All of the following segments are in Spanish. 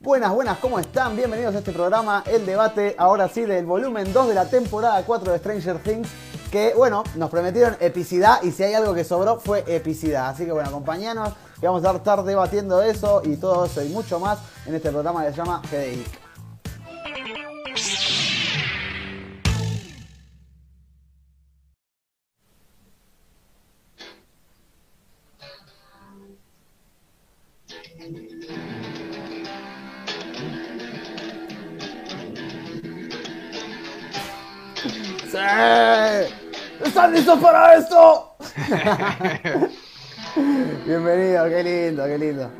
Buenas, buenas, ¿cómo están? Bienvenidos a este programa, El Debate, ahora sí, del volumen 2 de la temporada 4 de Stranger Things, que, bueno, nos prometieron epicidad y si hay algo que sobró fue epicidad. Así que, bueno, acompañanos, que vamos a estar debatiendo eso y todo eso y mucho más en este programa que se llama Headache. Bienvenido, qué lindo, qué lindo.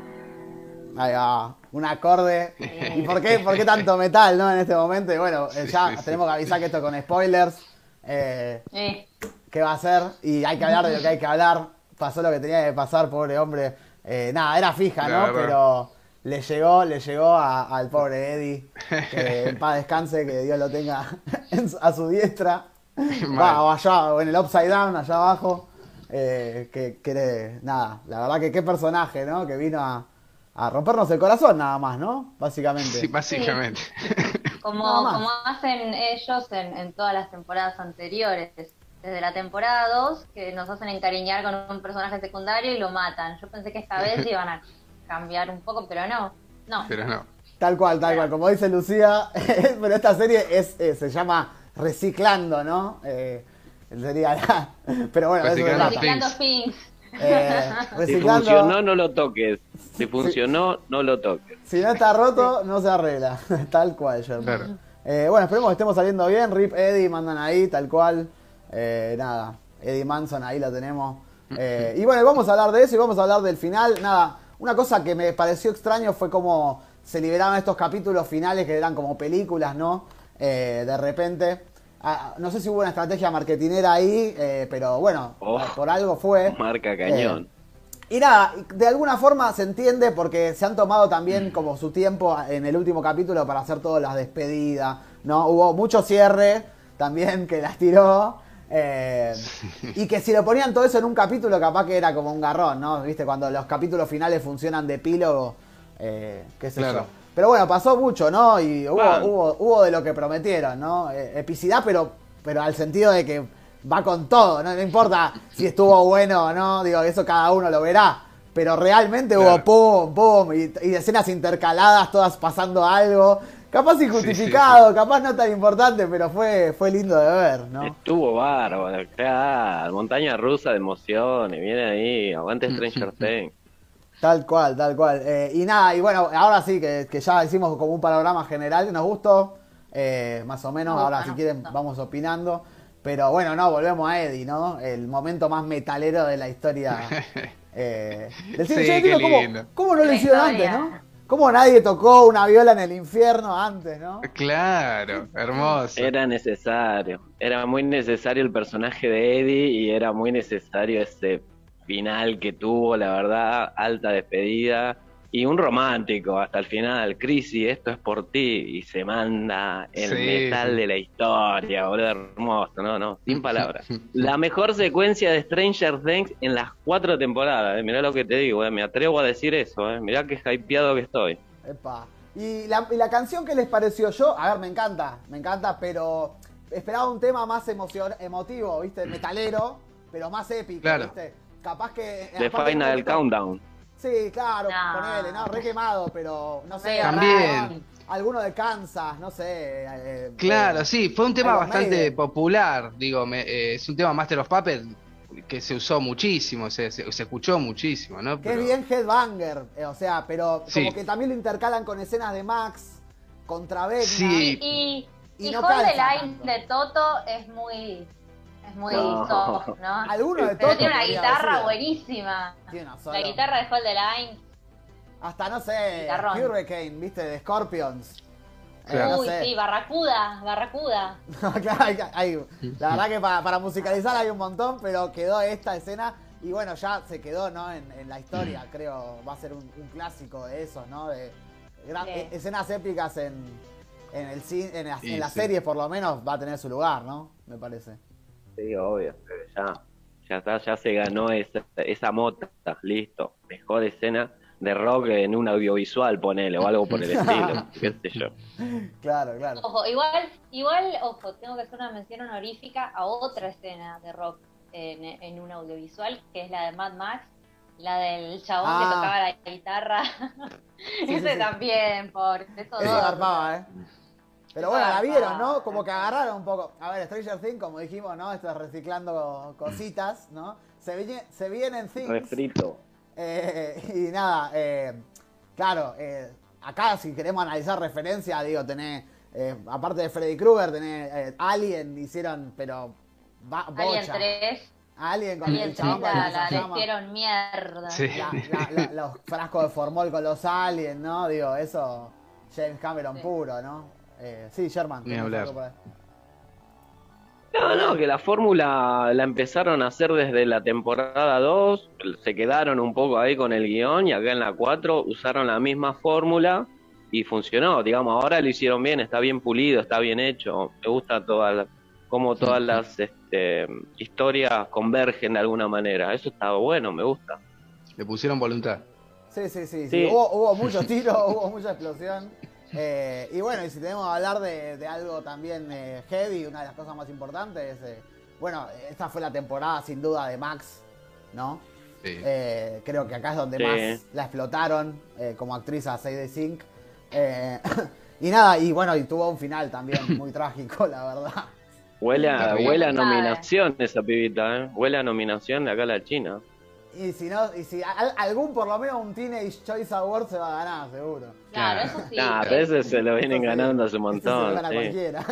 Ahí va, un acorde. ¿Y por qué, por qué tanto metal, no? En este momento. Y bueno, eh, ya tenemos que avisar que esto con spoilers. Eh, Eh, ¿Qué va a ser? Y hay que hablar de lo que hay que hablar. Pasó lo que tenía que pasar, pobre hombre. Eh, nada, era fija, ¿no? Pero le llegó, le llegó a- al pobre Eddie. Que en paz descanse, que Dios lo tenga a su diestra. Va, o allá, o en el upside down, allá abajo. Eh, que, que, nada, la verdad que qué personaje, ¿no? Que vino a, a rompernos el corazón nada más, ¿no? Básicamente. Sí, básicamente. como, como hacen ellos en, en todas las temporadas anteriores, desde la temporada 2, que nos hacen encariñar con un personaje secundario y lo matan. Yo pensé que esta vez iban a cambiar un poco, pero no, no. Pero no. Tal cual, tal cual. Como dice Lucía, pero esta serie es, eh, se llama Reciclando, ¿no? Eh, sería la- Pero bueno, eso se Reciclando. Eh, Si funcionó, no lo toques. Si funcionó, no lo toques. Si no está roto, no se arregla. tal cual, Sherman. Claro. Eh, bueno, esperemos que estemos saliendo bien. Rip Eddie, mandan ahí, tal cual. Eh, nada, Eddie Manson, ahí lo tenemos. Eh, y bueno, vamos a hablar de eso y vamos a hablar del final. Nada, una cosa que me pareció extraño fue como se liberaron estos capítulos finales que eran como películas, ¿no? Eh, de repente. Ah, no sé si hubo una estrategia marketinera ahí, eh, pero bueno, Oh. por algo fue. Marca cañón. Y nada, de alguna forma se entiende porque se han tomado también como su tiempo en el último capítulo para hacer todas las despedidas, ¿no? Hubo mucho cierre también que las tiró. eh, y que si lo ponían todo eso en un capítulo, capaz que era como un garrón, ¿no? ¿Viste? Cuando los capítulos finales funcionan de epílogo, eh, qué sé Claro. yo. Pero bueno, pasó mucho, ¿no? Y hubo, Ah. hubo, hubo de lo que prometieron, ¿no? Eh, epicidad, pero, pero al sentido de que va con todo, ¿no? No importa si estuvo bueno o no, digo, eso cada uno lo verá. Pero realmente hubo pum, pum, y, y escenas intercaladas, todas pasando algo. Capaz injustificado, capaz no tan importante, pero fue, fue lindo de ver, ¿no? Estuvo bárbaro, claro. Montaña rusa de emociones. Viene ahí, aguante Stranger Things. Tal cual, tal cual. Eh, y nada, y bueno, ahora sí que, que ya hicimos como un panorama general, nos gustó, eh, más o menos, Nos ahora si quieren vamos opinando. Pero bueno, no, volvemos a Eddie, ¿no? El momento más metalero de la historia eh, del cine. Sí, Yo digo, ¿cómo, no lo hicieron antes, no? ¿Cómo nadie tocó una viola en el infierno antes, no? Claro, hermoso. Era necesario. Era muy necesario el personaje de Eddie y era muy necesario ese final que tuvo, la verdad, alta despedida. Y un romántico hasta el final. Chrissy, esto es por ti. Y se manda el Sí, metal de la historia, boludo. Hermoso, no, no, sin palabras. La mejor secuencia de Stranger Things en las cuatro temporadas. eh. Mirá lo que te digo, eh. me atrevo a decir eso. Eh. Mirá qué hypeado que estoy. Epa. Y la, y la canción que les pareció yo, a ver, me encanta, me encanta, pero esperaba un tema más emocion- emotivo, ¿viste? Metalero, pero más épico, Claro. ¿viste? Capaz que. The Final Countdown. Sí, claro, No. ponele, no, re quemado, pero no sé. También. raro. Alguno de Kansas, no sé. eh, Claro, eh, sí, fue un tema bastante Maiden. popular. Digo, me- eh, es un tema Master of Puppets que se usó muchísimo, se, se, se escuchó muchísimo, ¿no? Que Pero- es bien headbanger, eh, o sea, pero Sí. como que también lo intercalan con escenas de Max contra Vecna. Sí. Y, Y y, no Hold the Line tanto. de Toto es muy, es muy No. soft, ¿no? Alguno de Pero Toto tiene una guitarra decir. buenísima. Tiene una La sola. guitarra de Hold the Line. Hasta, no sé, Guitarrón. Hurricane, ¿viste? De Scorpions. Eh, no Uy, sé. sí, Barracuda, Barracuda. Claro, hay- hay- la verdad que para, para musicalizar hay un montón, pero quedó esta escena y bueno, ya se quedó ¿no? en, en la historia, creo, va a ser un, un clásico de esos, ¿no? De gran- Sí. e- escenas épicas en, en el cine, en, en las sí. series por lo menos va a tener su lugar, ¿no? Me parece. Sí, obvio. Ya, ya está, ya se ganó esa, esa mota. Listo. Mejor escena. de rock en un audiovisual, ponele, o algo por el estilo, qué sé yo. Claro, claro. Ojo, igual, igual, ojo, tengo que hacer una mención honorífica a otra escena de rock en, en un audiovisual, que es la de Mad Max, la del chabón Ah. que tocaba la guitarra. Sí, Ese sí, sí. también, por eso Eso ¿eh? Pero bueno, la vieron. ¿no? Como que agarraron un poco. A ver, Stranger Things, como dijimos, ¿no? Esto es reciclando cositas, ¿no? Se, viene, se vienen Things. Refrito. Eh, y nada, eh, claro, eh, acá si queremos analizar referencia, digo, tenés, eh, aparte de Freddy Krueger, tenés eh, Alien, hicieron, pero Alien bocha. 3, Alien con Alien el 3 chabón con la, la, la lanzallamas. hicieron mierda. Sí. La- la- la- los frascos de formol con los aliens, ¿no? Digo, eso, James Cameron Sí. puro, ¿no? Eh, sí, Sherman. Ni hablar. No, no, que la fórmula la empezaron a hacer desde la temporada 2, se quedaron un poco ahí con el guion y acá en la 4 usaron la misma fórmula y funcionó, digamos, ahora lo hicieron bien, está bien pulido, está bien hecho, me gusta toda la, cómo todas las este, historias convergen de alguna manera, eso está bueno, me gusta. Le pusieron voluntad. Sí, sí, sí. sí. Sí. Hubo, hubo muchos tiros, hubo mucha explosión. Eh, y bueno, y si tenemos que hablar de, de algo también eh, heavy, una de las cosas más importantes, eh, bueno, esta fue la temporada sin duda de Max, ¿no? Sí. Eh, creo que acá es donde Sí. más la explotaron eh, como actriz a Sadie Sink. Eh, y nada, y bueno, y tuvo un final también muy trágico, la verdad. Huele a, huele a nominación esa pibita, ¿eh? huele a nominación de acá a la China. Y si no, y si al- algún por lo menos un Teenage Choice Award se va a ganar, seguro. Claro, eso sí. Nah, pero ese se lo vienen Eso ganando hace un Eso se lo montón. gana sí. cualquiera.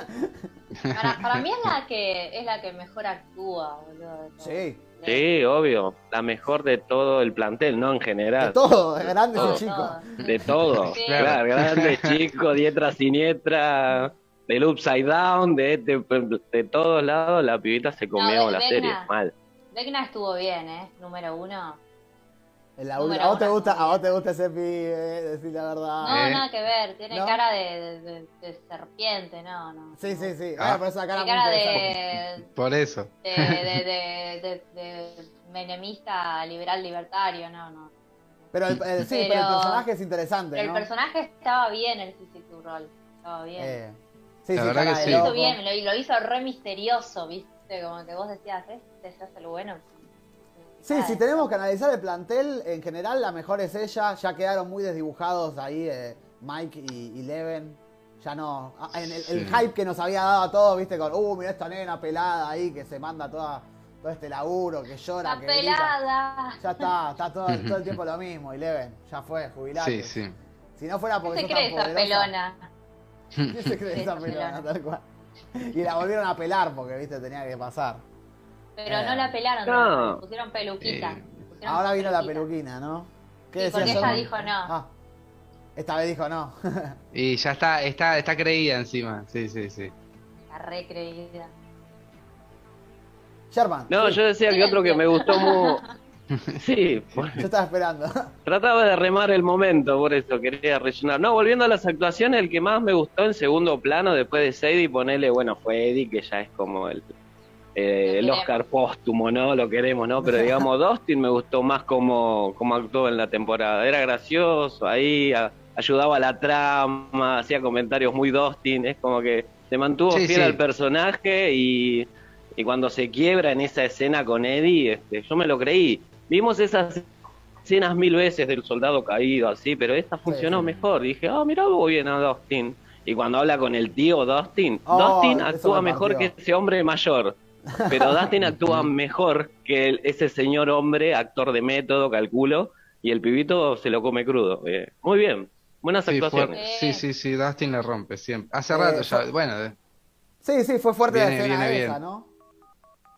Para, para mí es la que es la que mejor actúa, boludo. de. Sí. Sí, obvio. La mejor de todo el plantel, no en De general. todo, de grandes y chicos. De todo. Sí. Claro, grande, chico, diestra, siniestra, del upside down, de, de, de todos lados, la pibita se comió No, la serie. Mal. Vecna estuvo bien, ¿eh? Número uno. En la Número ¿A vos te gusta, a vos te gusta ese pibe, decir la verdad? No, Eh. nada que ver. Tiene ¿No? cara de, de- de- de serpiente, no, no. Sí, sí, sí. Ah. Bueno, pero esa cara Tiene cara interesante. de, Por eso. de, de, de, de- de menemista liberal libertario, no, no. Pero el, el- sí, pero, Pero- el personaje es interesante, Pero el ¿no? personaje estaba bien, el Physical Role. Estaba bien. Eh, sí, La sí, verdad cara que de sí. lo hizo bien, lo, lo hizo re misterioso, ¿viste? Como que vos decías, este se hace el bueno. Sí, si tenemos que analizar el plantel, en general la mejor es ella. Ya quedaron muy desdibujados ahí eh, Mike y, y Leven. Ya no. ah, En el, hype que nos había dado a todos, viste, con, uh, mira esta nena pelada ahí que se manda toda, todo este laburo, que llora, que grita. pelada. Ya está, está todo, todo el tiempo lo mismo. Y Leven, ya fue, jubilate. Sí, sí. Si no fuera ¿Qué porque se sos cree tan esa poderosa. pelona? ¿Qué se cree esa pelona. tal cual? Y la volvieron a pelar porque, viste, tenía que pasar. Pero Eh. no la pelaron, No. pusieron peluquita. Eh. Pusieron Ahora vino la peluquina, ¿no? ¿Qué Sí, porque ella dijo no. Ah, esta vez dijo no. Y ya está, está, está creída encima. Sí, sí, sí. La re creída. Sherman. No, sí, yo decía que otro que me gustó mucho. Sí, yo estaba esperando. Trataba de remar el momento, por eso quería rellenar. No, volviendo a las actuaciones, el que más me gustó en segundo plano después de Sadie, ponerle, bueno, fue Eddie, que ya es como el, eh, el. Oscar póstumo, ¿no? Lo queremos, ¿no? Pero digamos, Dustin me gustó más como, como actuó en la temporada. Era gracioso, ahí a- ayudaba a la trama, hacía comentarios muy Dustin, es como que se mantuvo Sí, fiel sí. al personaje y, y cuando se quiebra en esa escena con Eddie, este, yo me lo creí. Vimos esas escenas mil veces del soldado caído, así, pero esta funcionó sí. mejor. Dije, ah, mirá, hubo bien a Dustin. Y cuando habla con el tío Dustin, Oh, Dustin actúa me mejor que ese hombre mayor. Pero Dustin actúa mejor que el- ese señor hombre, actor de método, calculo, y el pibito se lo come crudo. Eh, muy bien, buenas Sí, actuaciones. fue- sí, sí, sí, Dustin le rompe siempre. Hace Eh, rato ya, fue- bueno, de- Sí, sí, fue fuerte la Viene, escena viene esa, bien. ¿no?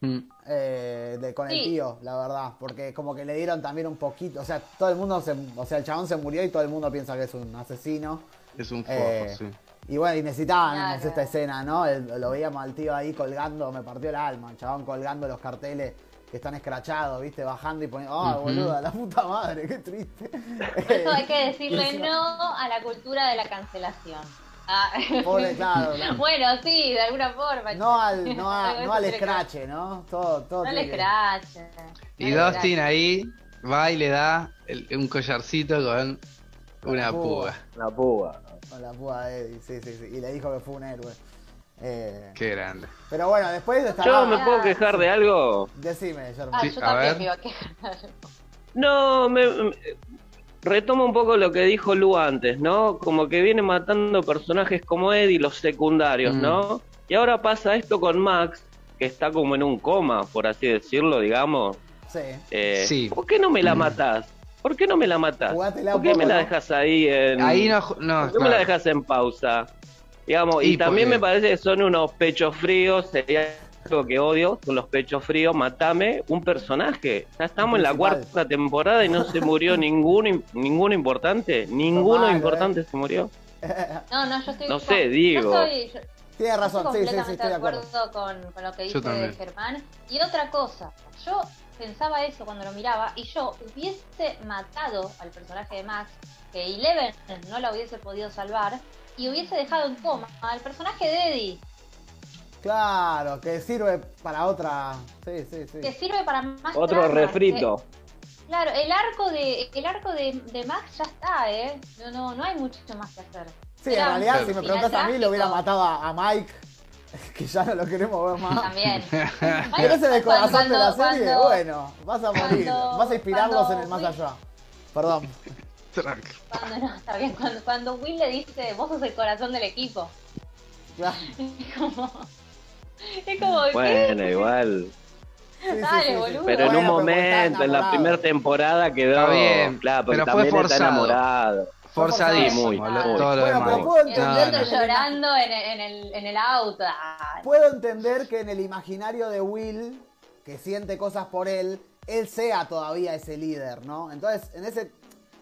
Mm, Eh, de, con el Sí. tío, la verdad. Porque como que le dieron también un poquito. O sea, todo el mundo se. O sea, el chabón se murió y todo el mundo piensa que es un asesino. es un foco, Eh, sí. Y bueno, y necesitaban esta escena, ¿no? El- lo veíamos al tío ahí colgando, me partió el alma, el chabón colgando los carteles que están escrachados, ¿viste? Bajando y poniendo, ¡ah, boluda, la puta madre, qué triste! Por eso hay que decirle no a la cultura de la cancelación. Ah. Pobre, claro, no. Bueno, sí, de alguna forma. No al, no, a- no al escrache, ¿no? Todo, todo No que- escrache. Y no Dustin ahí va y le da el- un collarcito con una Una púa. púa. La púa. Con la púa de Eddie, sí, sí, sí. Y le dijo que fue un héroe. Eh, Qué grande. pero bueno, después de esta. Yo me puedo quejar de algo. Decime, Germán. Ah, Sí, yo a también ver. me iba a quejar. No, me, me- retomo un poco lo que dijo Lu antes, ¿no? Como que viene matando personajes como Eddie, los secundarios, Mm. ¿no? Y ahora pasa esto con Max, que está como en un coma, por así decirlo, digamos. Sí. Eh, Sí. ¿Por qué no me la matás? ¿Por qué no me la matás? Jugátela ¿Por qué poco, me la dejas ahí en... Ahí no, no, ¿Por qué me la dejas en pausa? Digamos, y, Y también porque- me parece que son unos pechos fríos, sería algo que odio, son los pechos fríos, matame un personaje. Ya estamos en la cuarta temporada y no se murió ninguno, ninguno importante, ninguno importante se murió. No, no, yo estoy. No sé, digo. Yo estoy, yo- Tienes razón, sí, sí, sí, completamente estoy de acuerdo. con, con lo que dice. Germán. Y otra cosa, yo pensaba eso cuando lo miraba y yo hubiese matado al personaje de Max, que Eleven no la hubiese podido salvar, y hubiese dejado en coma al personaje de Eddie, Claro, que sirve para otra. Sí, sí, sí. que sirve para más Otro tramas, refrito. que- claro, el arco de el arco de, de Max ya está, ¿eh? No, no, no hay mucho más que hacer. Sí, en realidad, si me preguntas a mí, lo hubiera matado a, a Mike, que ya no lo queremos ver más. También. ¿Querés el corazón de la serie? cuando- Bueno, vas a morir. cuando- vas a inspirarlos en el más Will- allá. Perdón. Cuando no, está bien, cuando, cuando Will le dice, vos sos el corazón del equipo. Claro. Es como. Es como. ¿qué? Bueno, igual. Sí, sí, Dale, sí, sí. boludo. Pero en un Bueno, momento, en la primera temporada quedó. Está bien, claro, pero fue también está enamorado. Forzadísimo. Muy, lo- muy. todo lo Bueno, demás. pero puedo Y el entender No, muchacho no. llorando en el, en, el, en el auto. Puedo entender que en el imaginario de Will, que siente cosas por él, él sea todavía ese líder, ¿no? Entonces, en ese.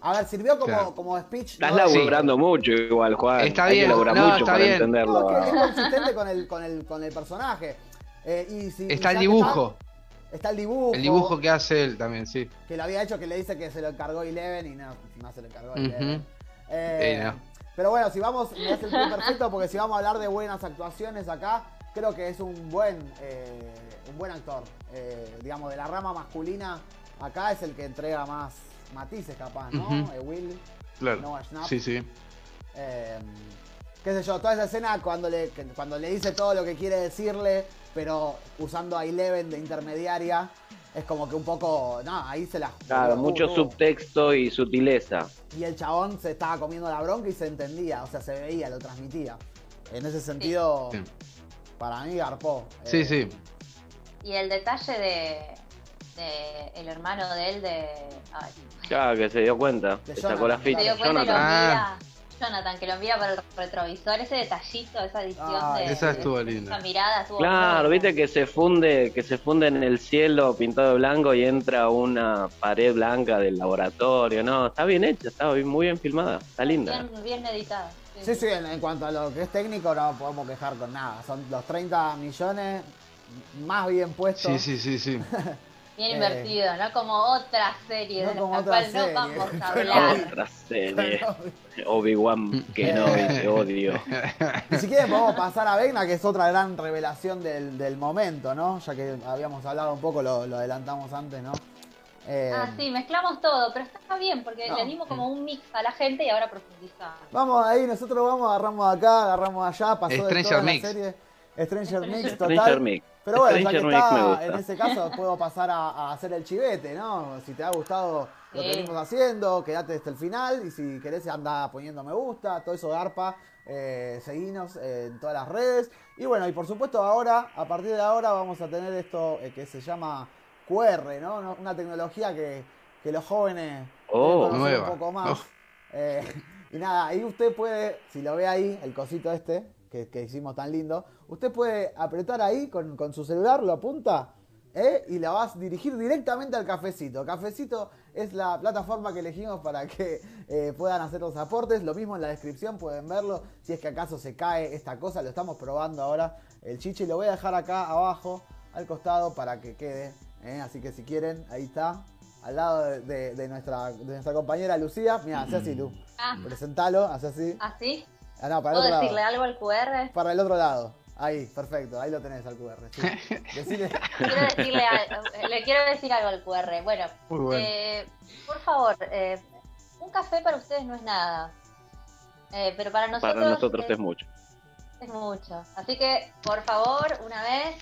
A ver, sirvió como, Claro. como speech. Estás ¿no? laburando mucho igual, Juan. Está bien, laburar no, mucho está para bien. entenderlo. No, que es consistente con el, con el, con el personaje. Eh, y si- Está y el dibujo. Está, está el dibujo. El dibujo que hace él también, sí. que lo había hecho que le dice que se lo encargó Eleven y no, no se lo encargó Ujú. Eleven. Eh, no. Pero bueno, si vamos, me hace el pie perfecto porque si vamos a hablar de buenas actuaciones acá, creo que es un buen, eh, un buen actor. Eh, digamos, de la rama masculina, acá es el que entrega más matices capaz, ¿no? Ujú. Eh, Will, Claro. Noah Schnapp. Sí, sí. Eh, qué sé yo, toda esa escena cuando le, cuando le dice todo lo que quiere decirle, pero usando a Eleven de intermediaria, es como que un poco, no, ahí se la... Claro, uh, mucho uh. subtexto y sutileza. Y el chabón se estaba comiendo la bronca y se entendía, o sea, se veía, lo transmitía. En ese sentido, Sí. para mí garpó. Sí, Eh, sí. Y el detalle de, de el hermano de él de. ay, Claro, que se dio cuenta. De sacó la se ficha. dio cuenta y lo Jonathan. Ah. mira. Jonathan, que lo mira por el retrovisor, ese detallito, esa edición Ah, de. esa estuvo de- linda. Esa mirada estuvo Claro, viste que se funde, que se funde en el cielo pintado de blanco y entra una pared blanca del laboratorio, no, está bien hecha, está muy bien filmada, está linda. Bien, bien editada. Sí, sí, en, en cuanto a lo que es técnico no podemos quejar con nada. Son los 30 millones más bien puestos. Sí, sí, sí, sí. Bien Eh, invertido, no como otra serie no de como la otra cual serie. no vamos a hablar. Otra serie, Obi-Wan Kenobi, te odio. Y si quieren podemos pasar a Vegna, que es otra gran revelación del, del momento, ¿no? Ya que habíamos hablado un poco, lo, lo adelantamos antes, ¿no? Eh, Ah, sí, mezclamos todo, pero está bien porque No. le dimos como un mix a la gente y ahora profundizamos. Vamos ahí, nosotros vamos, agarramos acá, agarramos allá, pasó de Stranger toda la Mix. serie. Stranger Mix, total. Stranger Mix. Pero bueno, ya que está, en ese caso puedo pasar a, a hacer el chivete, ¿no? Si te ha gustado lo que venimos haciendo, quédate hasta el final y si querés anda poniendo me gusta, todo eso de ARPA, eh, seguinos en todas las redes. Y bueno, y por supuesto ahora, a partir de ahora vamos a tener esto eh, que se llama QR, ¿no? No- Una tecnología que, que los jóvenes Oh, nueva. un poco más. Oh. Eh, y nada, ahí usted puede, si lo ve ahí, el cosito este, que, que hicimos tan lindo, usted puede apretar ahí con, con su celular, lo apunta ¿eh? y la vas a dirigir directamente al cafecito. Cafecito es la plataforma que elegimos para que eh, puedan hacer los aportes. Lo mismo en la descripción, pueden verlo. Si es que acaso se cae esta cosa, lo estamos probando ahora. El chiche lo voy a dejar acá abajo, al costado, para que quede. ¿eh? Así que si quieren, ahí está. Al lado de, de- de nuestra, de nuestra compañera Lucía. Mira, hace así, Lu. Ah, Presentalo, hace así. ¿así? Ah, no, para el ¿Puedo otro decirle lado. algo al QR? Para el otro lado. Ahí, perfecto, ahí lo tenés al QR. sí. Decile- Quiero decirle algo- le quiero decir algo al QR. Bueno, eh, por favor, eh, un café para ustedes no es nada. Eh, pero para nosotros, Para nosotros es mucho. es mucho. Así que, por favor, una vez,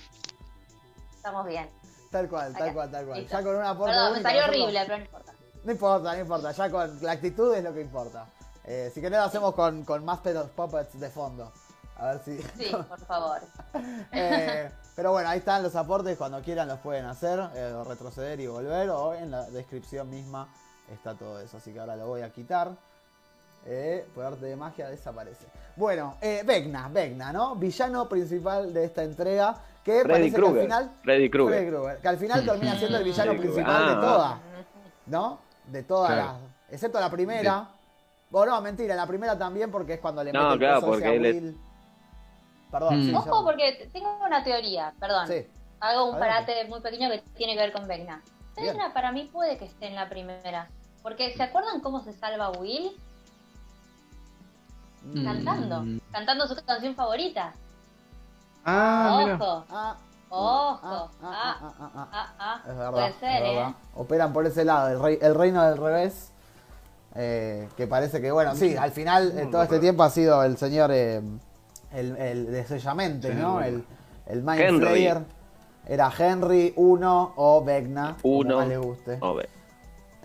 estamos bien. Tal cual, tal Acá. cual, tal cual. Listo. Ya con un aporte Perdón, me único salió nosotros- horrible, pero no importa. No importa, no importa. Ya con la actitud es lo que importa. Eh, si querés lo hacemos con, con of Puppets de fondo. A ver si... Sí, por favor. Eh, pero bueno, ahí están los aportes. Cuando quieran los pueden hacer. eh, retroceder y volver. O en la descripción misma está todo eso. Así que ahora lo voy a quitar. Eh, por arte de magia desaparece. Bueno, eh, Vecna, Vecna, ¿no? Villano principal de esta entrega. Que Freddy parece que al Krueger. final. Freddy Freddy Krueger. Krueger, Que al final termina siendo el villano principal de Ah, todas. ¿No? De todas Claro. las. Excepto la primera. Bueno, no, mentira, la primera también porque es cuando le No, mete el claro, porque a Will. Perdón, Mm. sí, Ojo, yo- porque tengo una teoría, perdón. Sí. Hago un Adelante. parate muy pequeño que tiene que ver con Vecna. Vecna para mí puede que esté en la primera. Porque ¿se acuerdan cómo se salva Will? Mm. Cantando. Cantando su canción favorita. Ah, mira. Ojo, Ah, ojo. ah, Ah, ah, ah, ah, ah. ah, ah. Es verdad. Puede es ser, verdad. ¿eh? Operan por ese lado, el, rey- el reino del revés. eh, que parece que, bueno, sí, al final eh, todo este tiempo ha sido el señor, eh, el, el de Sellamente, Sí, ¿no? bueno. El, el Mind Henry. Flayer. Era Henry, uno o Vecna, como Uno. más le guste. Ve.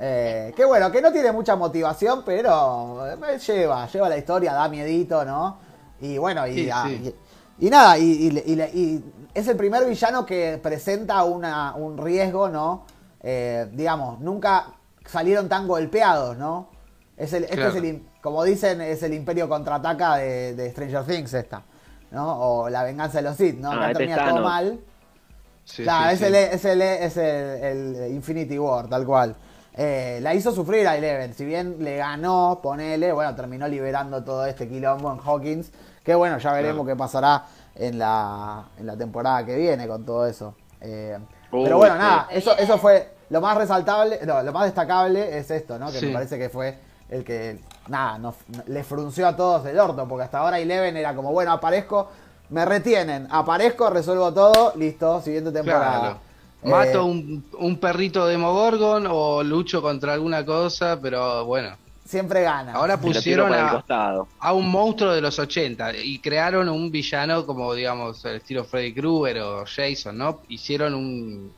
Eh, que bueno, que no tiene mucha motivación, pero eh, lleva, lleva la historia, da miedito, ¿no? Y bueno, y, Sí, sí. y- y nada, y, y- y- y es el primer villano que presenta una, un riesgo, ¿no? Eh, digamos, nunca salieron tan golpeados, ¿no? Es el, este es el, como dicen, es el imperio contraataca de, de Stranger Things esta, ¿no? O la venganza de los Sith, ¿no? Ah, Acá este es termina todo mal. Sí, Claro, sí, es, sí. El, es, el, es el, el Infinity War, tal cual. Eh, la hizo sufrir a Eleven. Si bien le ganó, ponele, bueno, terminó liberando todo este quilombo en Hawkins. Que bueno, ya veremos Claro. qué pasará en la, en la temporada que viene con todo eso. Eh, Uy, pero bueno, nada, eso, eso fue lo más resaltable, no, lo más destacable es esto, ¿no? Que Sí. me parece que fue el que, nada, nos, le frunció a todos el orto, porque hasta ahora Eleven era como, bueno, aparezco, me retienen, aparezco, resuelvo todo, listo, siguiente temporada. Claro. Eh, Mato un, un perrito de Mogorgon o lucho contra alguna cosa, pero bueno. Siempre gana. Ahora pusieron a, a un monstruo de los 80 y crearon un villano como, digamos, el estilo Freddy Krueger o Jason, ¿no? Hicieron un,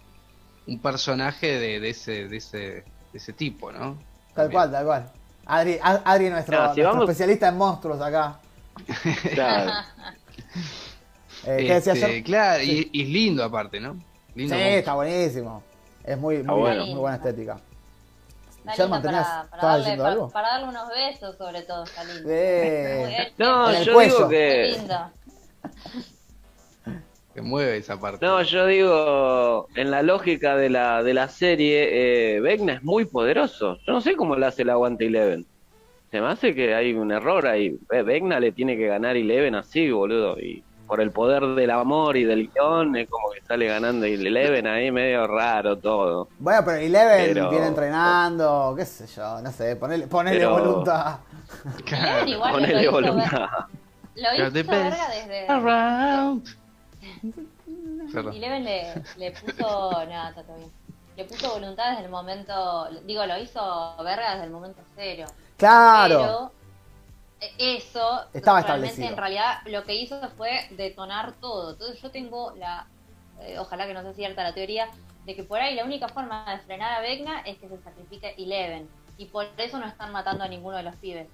un personaje de, de ese, de, ese, de ese tipo, ¿no? Tal También. cual, tal cual. Adri, Ad- Adri nuestro, si nuestro vamos- especialista en monstruos acá. Claro. Eh, ¿Qué decía Este? Claro, y, y lindo aparte, ¿no? Lindo Sí, monstruo. está buenísimo. Es muy, muy, bueno. muy buena estética. Está Sherman, para, para, ¿estabas darle, diciendo pa- algo? para darle unos besos, sobre todo, está lindo. Eh, No, yo cuello. digo que. lindo. Que mueve esa parte. No, yo digo, en la lógica de la, de la serie, eh, Vecna es muy poderoso. Yo no sé cómo le hace el aguante Eleven. Se me hace que hay un error ahí. Ve- Vecna le tiene que ganar Eleven así, boludo. Y por el poder del amor y del guion, es como que sale ganando Eleven ahí medio raro todo. Bueno, pero Eleven Pero- viene entrenando, qué sé yo, no sé, ponele, ponele Pero- voluntad. Igual Ponele lo hizo, voluntad. Lo hizo verga desde... Around. Perdón. Eleven le, le puso... Nada, está todo bien. Le puso voluntad desde el momento... Digo, lo hizo verga desde el momento cero. Claro. Pero eh, eso Estaba establecido. en realidad lo que hizo fue detonar todo. Entonces yo tengo la, eh, ojalá que no sea cierta la teoría, de que por ahí la única forma de frenar a Vecna es que se sacrifique Eleven. Y por eso no están matando a ninguno de los pibes.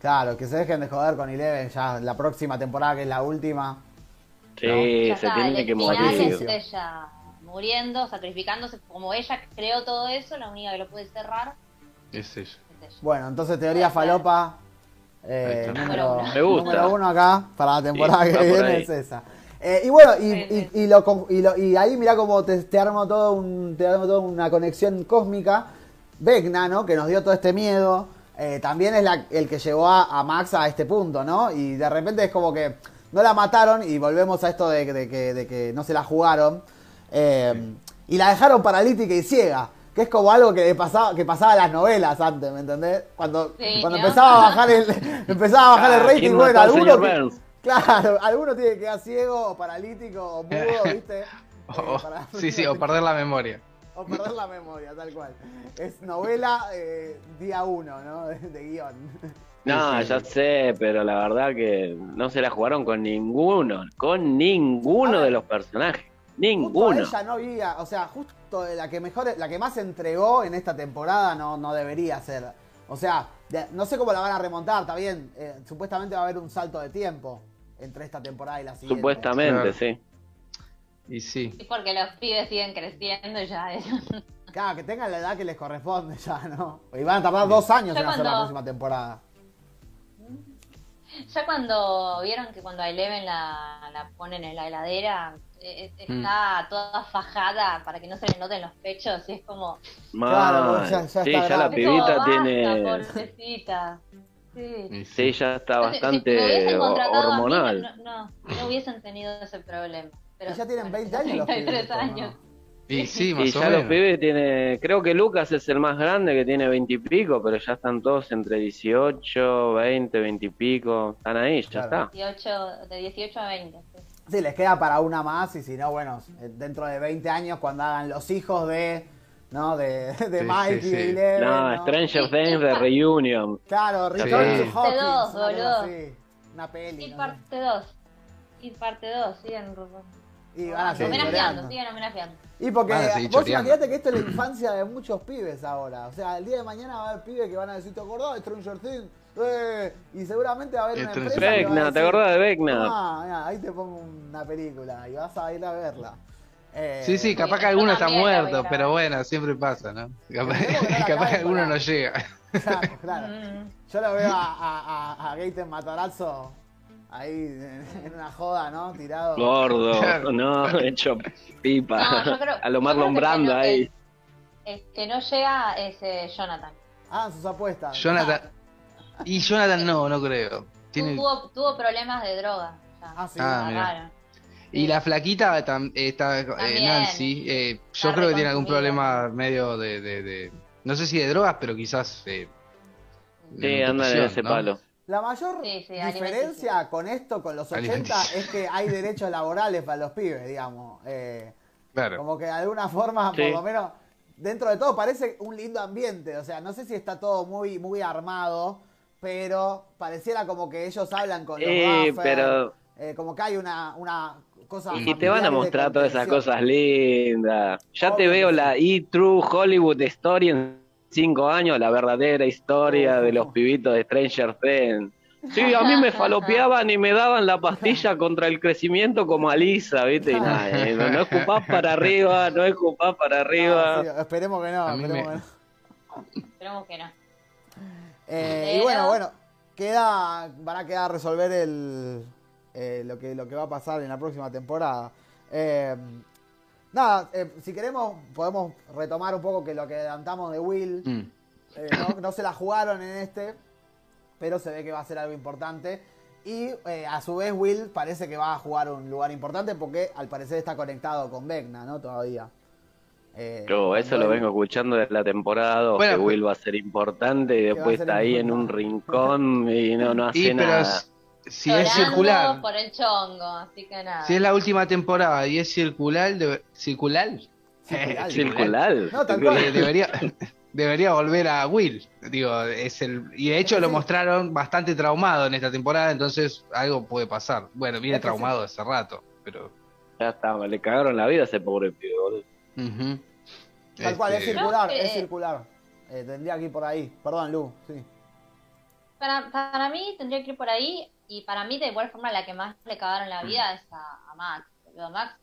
Claro, que se dejen de joder con Eleven ya la próxima temporada, que es la última. Sí, Ya se está, tiene que morir. es ella muriendo, sacrificándose, como ella creó todo eso, la única que lo puede cerrar Es ella. Bueno, entonces teoría falopa. eh, número. Me gusta. número uno acá para la temporada Sí, que viene es esa. Eh, y bueno, y, lo lo- y ahí mira como te, te armo todo un, te armo toda una conexión cósmica. Vecna, ¿no? Que nos dio todo este miedo. eh, también es la- el que llevó a, a Max a este punto, ¿no? Y de repente es como que no la mataron y volvemos a esto de, de que, de que no se la jugaron. eh, Y la dejaron paralítica y ciega. Que es como algo que pasaba, que pasaba en las novelas antes, ¿me entendés? Cuando, Sí, cuando ¿no? empezaba a bajar el, empezaba a bajar el rating, ¿quién bueno, alguno que? Claro, alguno tiene que quedar ciego o paralítico o mudo, ¿viste? O- Eh, para- sí, sí, o perder la memoria. O perder la memoria, tal cual. Es novela eh, día uno, ¿no? De guion. No, Sí, sí, ya sí. sé, pero la verdad que no se la jugaron con ninguno, con ninguno ver. de los personajes. Justo Ninguno. ella no había, o sea, justo la que mejor, la que más entregó en esta temporada no, no debería ser. O sea, de- no sé cómo la van a remontar, está bien. eh, supuestamente va a haber un salto de tiempo entre esta temporada y la siguiente. Supuestamente, Claro. sí. Y sí. Y porque los pibes siguen creciendo y ya. Claro, que tengan la edad que les corresponde ya, ¿no? Y van a tardar dos años en hacer la próxima temporada. Ya cuando vieron que cuando a Eleven la, la ponen en la heladera, eh, eh, Mm. está toda fajada para que no se le noten los pechos, y es como. Claro, ya- ya sí, está ya la como, pibita basta, tiene. pobrecita. Sí. Sí, ya está Si- si bastante hubiesen ho- contratado a mí, hormonal. no, no, no hubiesen tenido ese problema. Pero, Y ya tienen bueno, 20 años los 33 pibes, ¿o no? Y sí, Y más o ya los menos. pibes tiene, creo que Lucas es el más grande que tiene 20 y pico, pero ya están todos entre 18, 20, 20 y pico, están ahí, ya Claro. está. 18, de 18 a 20. sí. Sí, les queda para una más y si no, bueno, eh, dentro de 20 años cuando hagan los hijos de, ¿no? De, de Sí, Mike sí, y de sí. Eleven, No, ¿no? Stranger Things de Reunion. Claro, Return Sí. to una cosa boludo. así, Una peli. Y no parte 2. Y parte 2, siguen Y van a seguir homenajeando, siguen homenajeando. Y porque vos imaginate que esto es la infancia de muchos pibes ahora. O sea, el día de mañana va a haber pibes que van a decir, ¿te acordás de Stranger Things? Eh, y seguramente va a haber una empresa que va a Vecna, ¿te decir, acordás de Vecna? Ah, mira, ahí te pongo una película y vas a ir a verla. Eh, Sí, sí, capaz que alguno está muerto, pero bueno, siempre pasa, ¿no? Capaz, capaz que alguno no llega. Claro, claro. Mm. Yo lo veo a, a, a, a Gaten Matarazzo ahí en, una joda, ¿no? Tirado. Gordo, no, hecho pipa. No, yo creo- a lo yo Marlon creo que Brando no, ahí. es- Es que no llega ese Jonathan. Ah, sus apuestas. Jonathan. Y Jonathan no, no creo. Tiene... Tuvo, tuvo problemas de droga. ya. Ah, sí. Ah, mira. Y la flaquita está eh. Nancy. eh, yo Está creo que tiene algún problema medio de, de, de- No sé si de drogas, pero quizás. eh, de Sí, anda en ese ¿no? palo. La mayor Sí, sí, diferencia con esto, con los 80, Alimenticio. es que hay derechos laborales para los pibes, digamos. Eh, Claro. como que de alguna forma, Sí. por lo menos, dentro de todo, parece un lindo ambiente. O sea, no sé si está todo muy, muy armado, pero pareciera como que ellos hablan con los Eh, Duffer, pero- eh, como que hay una, una cosa. Y te van a mostrar todas esas cosas lindas. Ya te veo la E-True Hollywood Story en cinco años, la verdadera historia de los pibitos de Stranger Things. Sí, a mí me falopeaban y me daban la pastilla contra el crecimiento como a Lisa, ¿viste? Y nada, eh, no, no escupás para arriba, no escupás para arriba. No, sí, esperemos que no. Esperemos me- que no. Esperemos que no. Eh, y bueno, bueno, queda, van a quedar a resolver el, eh, lo, que, lo que va a pasar en la próxima temporada. Nada, eh, si queremos podemos retomar un poco que lo que adelantamos de Will. Mm. Eh, no, no se la jugaron en este, pero se ve que va a ser algo importante. Y eh, a su vez Will parece que va a jugar un lugar importante porque al parecer está conectado con Vecna, ¿no? Todavía. Eh, Yo eso lo vengo escuchando desde la temporada, Bueno, que pero- Will va a ser importante y después está ahí en un rincón y no, no hace Y pero nada. Si es circular, por el chongo, así que nada. si es la última temporada y es circular, circular, Circular. Circular. No, eh, debería, debería volver a Will. Digo, es el y de hecho lo mostraron bastante traumado en esta temporada, entonces algo puede pasar. Bueno, viene Es que sí. traumado hace rato, pero Ya está, le cagaron la vida a ese pobre pibe, boludo. Tal cual, es Este, circular, que- es circular. Eh, tendría que ir por ahí. Perdón, Lu, sí. Para, para mí tendría que ir por ahí y para mí de igual forma la que más le cagaron la vida es a, a Max. Max,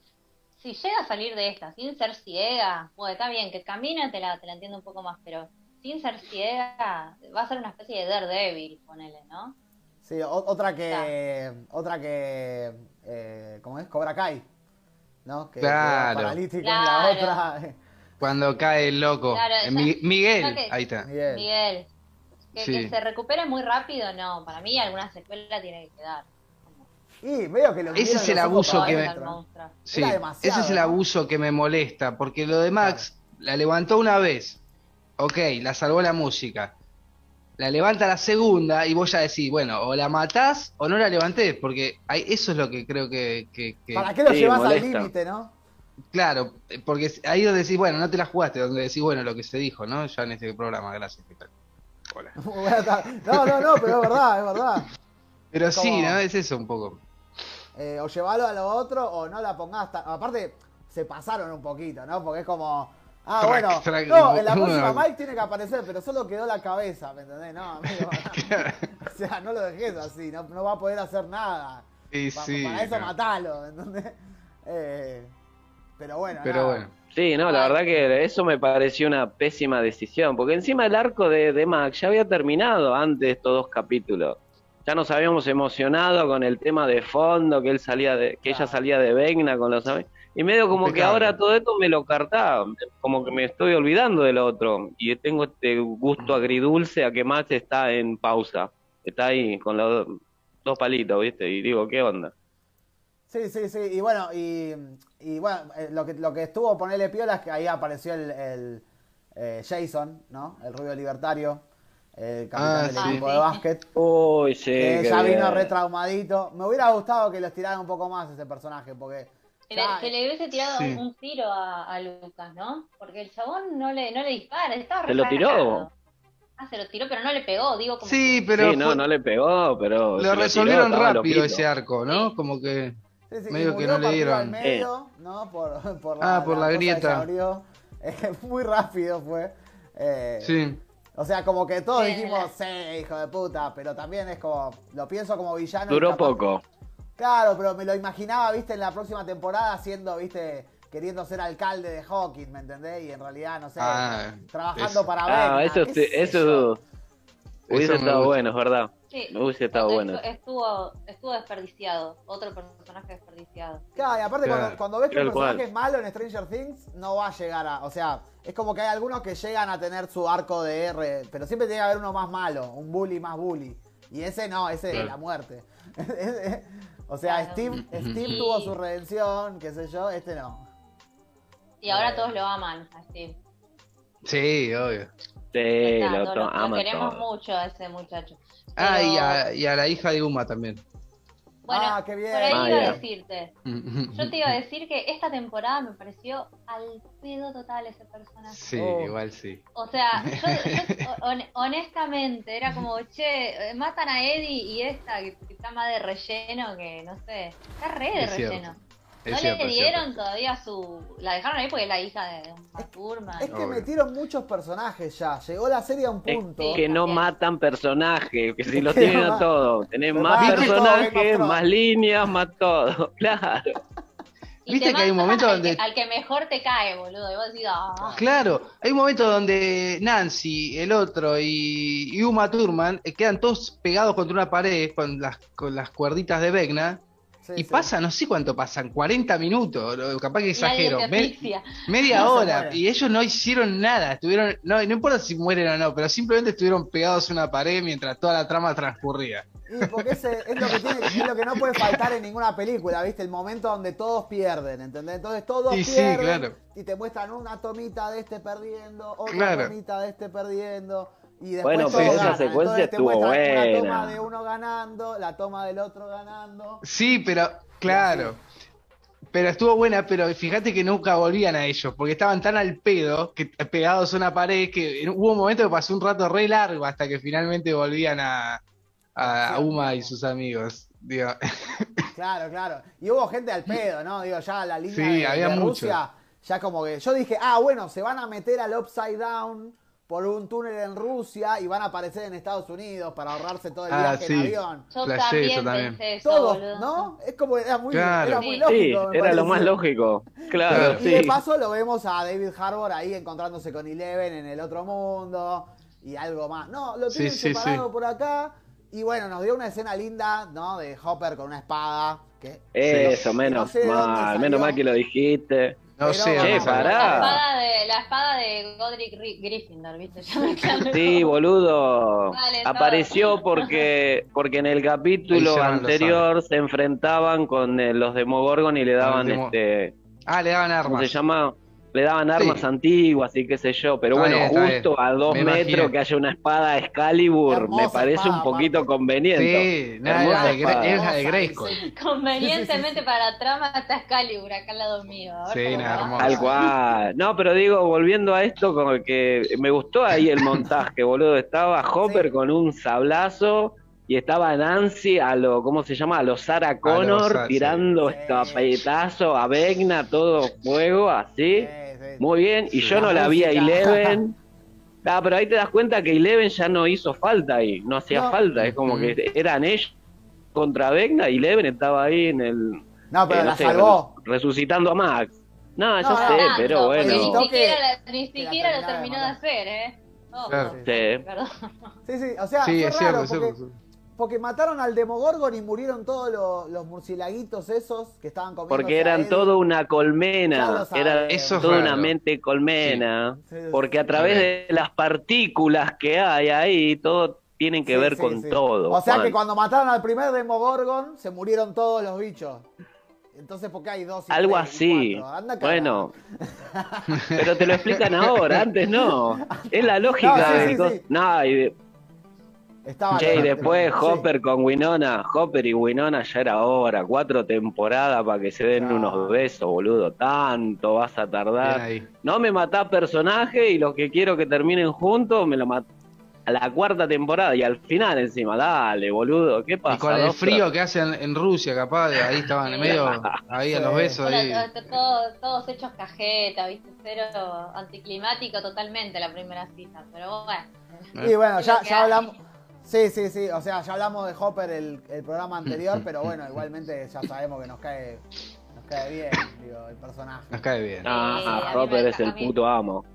si llega a salir de esta sin ser ciega, pues está bien, que camina te la, te la entiendo un poco más, pero sin ser ciega va a ser una especie de Daredevil, ponele, ¿no? Sí, otra que. Otra que. Eh, ¿Cómo es? Cobra Kai. ¿No? Que Claro. paralítico Claro. en la otra. Cuando cae el loco. Claro, Eh, ya- Miguel, ya que- ahí está. Miguel. Miguel. Que, Sí. que se recupere muy rápido, no. Para mí alguna secuela tiene que quedar. Y medio que lo Ese metieron es el abuso que me-. Sí, ese es el abuso que me molesta, porque lo de Max la levantó una vez, ok, la salvó la música, la levanta la segunda y vos ya decís, bueno, o la matás o no la levantés, porque hay, eso es lo que creo que... que- que- ¿Para qué lo Sí, llevas al límite, no? Claro, porque ahí donde decís, bueno, no te la jugaste, donde decís, bueno, lo que se dijo, ¿no? Ya en este programa, gracias. ¿qué tal? Hola. No, no, no, pero es verdad, es verdad. Pero sí, Como- ¿no? Es eso un poco. Eh, o llevarlo a lo otro o no la pongas tan... Aparte, se pasaron un poquito, ¿no? Porque es como... Ah, Track, bueno, track, no, en la próxima Mike tiene que aparecer, pero solo quedó la cabeza, ¿me entendés? No, amigo. o sea, no lo dejes así, no, no va a poder hacer nada. Pa- sí. para eso no. matalo, ¿entendés? Eh, pero bueno, Pero nada. bueno. Sí, no, la verdad que eso me pareció una pésima decisión, porque encima el arco de, de Max ya había terminado antes de estos dos capítulos. Ya nos habíamos emocionado con el tema de fondo, que él salía de, que ella salía de Vegna con los amigos. Y medio como que ahora todo esto me lo cartaba, como que me estoy olvidando del otro. Y tengo este gusto agridulce a que Max está en pausa. Está ahí con los dos palitos, ¿viste? Y digo, ¿qué onda? Sí, sí, sí. Y bueno, y, y bueno, eh, lo que, lo que estuvo ponerle piola es que ahí apareció el, el, eh, Jason, ¿no? El rubio libertario, el capitán Ah, del sí. equipo de básquet. Uy, sí. que ya vino bien. retraumadito. Me hubiera gustado que lo estiraran un poco más ese personaje, porque. Que le, ya- que le hubiese tirado Sí. un tiro a, a Lucas, ¿no? Porque el chabón no le, no le dispara, estaba ¿Se lo tiró? Ah, se lo tiró, pero no le pegó, digo como Sí, que- pero sí, no, fue- no le pegó, pero. lo tiró, resolvieron rápido ese arco, ¿no? Como que... sí, sí, medio que no le dieron. ¿no? Por, por Ah, por la grieta. abrió. Eh, muy rápido fue. Eh, Sí. O sea, como que todos Sí, dijimos, la- sí, hijo de puta, pero también es como, lo pienso como villano. Duró capaz- poco. Claro, pero me lo imaginaba, viste, en la próxima temporada siendo, viste, queriendo ser alcalde de Hawkins, ¿me entendés? Y en realidad, no sé, Ah, trabajando eso. para Ah, Vecna, eso, eso. Hubiese estado bueno, es verdad. Sí, Hubiese estado bueno. Estuvo, estuvo desperdiciado, otro personaje desperdiciado. Claro, y aparte Claro, cuando, cuando ves que un tal cual. personaje es malo en Stranger Things, no va a llegar a. O sea, es como que hay algunos que llegan a tener su arco de R, pero siempre tiene que haber uno más malo, un bully más bully. Y ese no, ese es Claro. la muerte. o sea, Claro. Steve, Steve tuvo su redención, qué sé yo, este no. Y ahora todos lo aman a Steve. Sí, obvio. Sí, Está, lo, lo, queremos todo. mucho a ese muchacho. Ah, y a, y a la hija de Uma también. Bueno, Ah, qué bien. por ahí Ah, iba ya. a decirte. Yo te iba a decir que esta temporada me pareció al pedo total ese personaje. Sí, Oh. igual sí. O sea, yo, yo, hon- honestamente, era como, che, eh, matan a Eddie y esta que, que está más de relleno que, no sé, está re de Es relleno. No cierto, le es dieron cierto. todavía su... La dejaron ahí porque es la hija de turma. Es que Obvio. metieron muchos personajes ya. Llegó la serie a un Es punto. Sí. que no matan personajes, que si los Que tienen no a todos. Tenés Pero más todo personajes, más líneas, más todo. Claro. Y Viste te que hay un momento al donde- Que, al que mejor te cae, boludo. Y vos decís, ah, Claro, hay un momento donde Nancy, el otro y, y Uma Thurman eh, quedan todos pegados contra una pared con las, con las cuerditas de Vecna Sí, y sí. pasa, no sé cuánto pasan, 40 minutos, capaz que exagero, me- media No hora y ellos no hicieron nada, estuvieron, no, no importa si mueren o no, pero simplemente estuvieron pegados a una pared mientras toda la trama transcurría. Y porque ese es lo que tiene, es lo que no puede faltar en ninguna película, ¿viste? El momento donde todos pierden, ¿entendés? Entonces todos Y sí, pierden claro. y te muestran una tomita de este perdiendo, otra Claro. tomita de este perdiendo y después Bueno, todos pero esa ganan. secuencia Entonces te estuvo buena. toma de uno ganando, la toma del otro ganando. Sí, pero claro. Pero estuvo buena, pero fíjate que nunca volvían a ellos, porque estaban tan al pedo, que pegados a una pared, que hubo un momento que pasó un rato re largo hasta que finalmente volvían a, a, a Uma y sus amigos. Digo, Claro, claro. Y hubo gente al pedo, ¿no? Digo, ya la línea Sí, de, había de mucho. Rusia, ya como que yo dije, ah, bueno, se van a meter al Upside Down por un túnel en Rusia y van a aparecer en Estados Unidos para ahorrarse todo el Ah, viaje sí. en avión. Yo Flashé también, eso también. pensé eso, Todos, boludo. ¿no? Es como, era muy, Claro. era muy Sí. lógico. Sí, era lo más lógico. Claro. Y de sí. paso lo vemos a David Harbour ahí encontrándose con Eleven en el otro mundo y algo más. No, lo tienen sí, separado sí. por acá. Y bueno, nos dio una escena linda, ¿no? De Hopper con una espada. Que Eso, no menos sé de mal, menos mal que lo dijiste. No Pero- sé, no pará. La espada de, la espada de Godric Gry- Gryffindor, ¿viste? Ya me quedé- Sí, boludo. Vale, todo. Apareció porque porque en el capítulo anterior se enfrentaban con eh, los Demogorgon y le daban Demo- este, Ah, le daban ¿cómo se armas. llama? Le daban armas Sí. antiguas y qué sé yo, pero Está bueno, bien, justo bien. a dos Me metros imagino. que haya una espada Excalibur, me parece espada, un poquito conveniente. Sí, nada, era de, espada. era de Hermosa, Grayskull. sí. Convenientemente para la trama está Excalibur acá al lado mío. Sí, nada. Tal cual. No, pero digo, volviendo a esto, como que me gustó ahí el montaje, boludo. Estaba Hopper Sí. con un sablazo y estaba Nancy a lo, ¿cómo se llama? A lo Sarah Connor tirando Sí. escapetazo a Vecna, todo fuego, así. Sí, sí. Muy bien. Y Sí. yo no La la vi a. Eleven. Ah, pero ahí te das cuenta que Eleven ya no hizo falta ahí, no hacía No. falta, es como que eran ellos contra Vecna y Eleven estaba ahí en el, No, pero eh, no la sé, salvó. re- resucitando a Max. No, ya No, sé, Tanto, pero bueno. Ni siquiera, la- ni la siquiera de terminó de hacer, ¿eh? Claro. Sí. Perdón. Sí, sí, o sea, Sí, fue es raro cierto, es porque, cierto. Porque mataron al Demogorgon y murieron todos los, los murcielaguitos esos que estaban comiendo. Porque eran todo una colmena, era Eso es toda raro. una mente colmena, Sí. Sí, porque a través Sí. de las partículas que hay ahí, todo tienen que Sí, ver sí, con sí. todo. O sea Juan. que cuando mataron al primer Demogorgon, se murieron todos los bichos. Entonces, ¿por qué hay dos y Algo tres y así. Anda cagar. Bueno, pero te lo explican ahora, antes no. Es la lógica No, sí, de Estaba che, y después sí. Hopper con Winona, Hopper y Winona ya era hora, cuatro temporadas para que se den Claro. unos besos, boludo. Tanto vas a tardar. No me matás personaje y los que quiero que terminen juntos me lo matás a la cuarta temporada y al final encima. Dale, boludo, ¿qué pasa? Y con el frío que hacen en Rusia, capaz, ahí estaban en medio, ahí a los besos. Ahí. todos, todos hechos cajeta, ¿viste? Cero anticlimático totalmente la primera cita, pero bueno. Y bueno, ya, ya hablamos. Sí, sí, sí. O sea, ya hablamos de Hopper el, el programa anterior, pero bueno, igualmente ya sabemos que nos cae, nos cae bien, digo, el personaje. Nos cae bien. Sí, Ah, mí Hopper es el puto amo.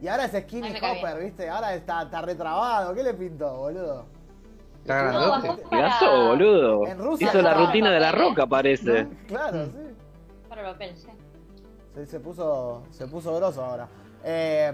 Y ahora es Skinny Hopper, ¿viste? Ahora está, está retrabado. ¿Qué le pintó, boludo? Está grandote. para- boludo. En Rusia Hizo la rutina de la roca, parece. ¿No? Claro, sí. Para el papel, sí. Se, se puso, se puso grosso ahora. Eh,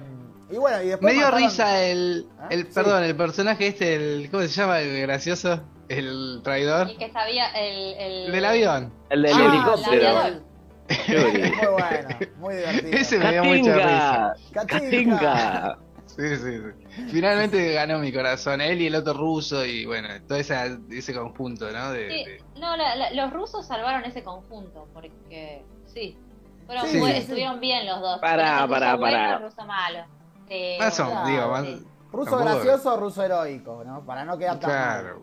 y bueno, y después Me dio mataron- risa el, ¿Ah? el Sí. perdón, el personaje este, el, ¿cómo se llama? El gracioso, el traidor. Y que sabía el... el El del avión. El del Ah, helicóptero. el. Muy bueno, muy divertido. Ese me dio mucha risa. Catinga. Sí, sí, sí. Finalmente ganó mi corazón, él y el otro ruso y bueno, todo esa, ese conjunto, ¿no? De, Sí, de- no, la- la- los rusos salvaron ese conjunto, porque sí, fueron Sí, estuvieron bien los dos. Pará, El pará, bueno, pará. el ruso malo. Sí, Más o menos, digo, más-. Ruso Tampoco- gracioso, ruso heroico, ¿no? Para no quedar tan. Claro.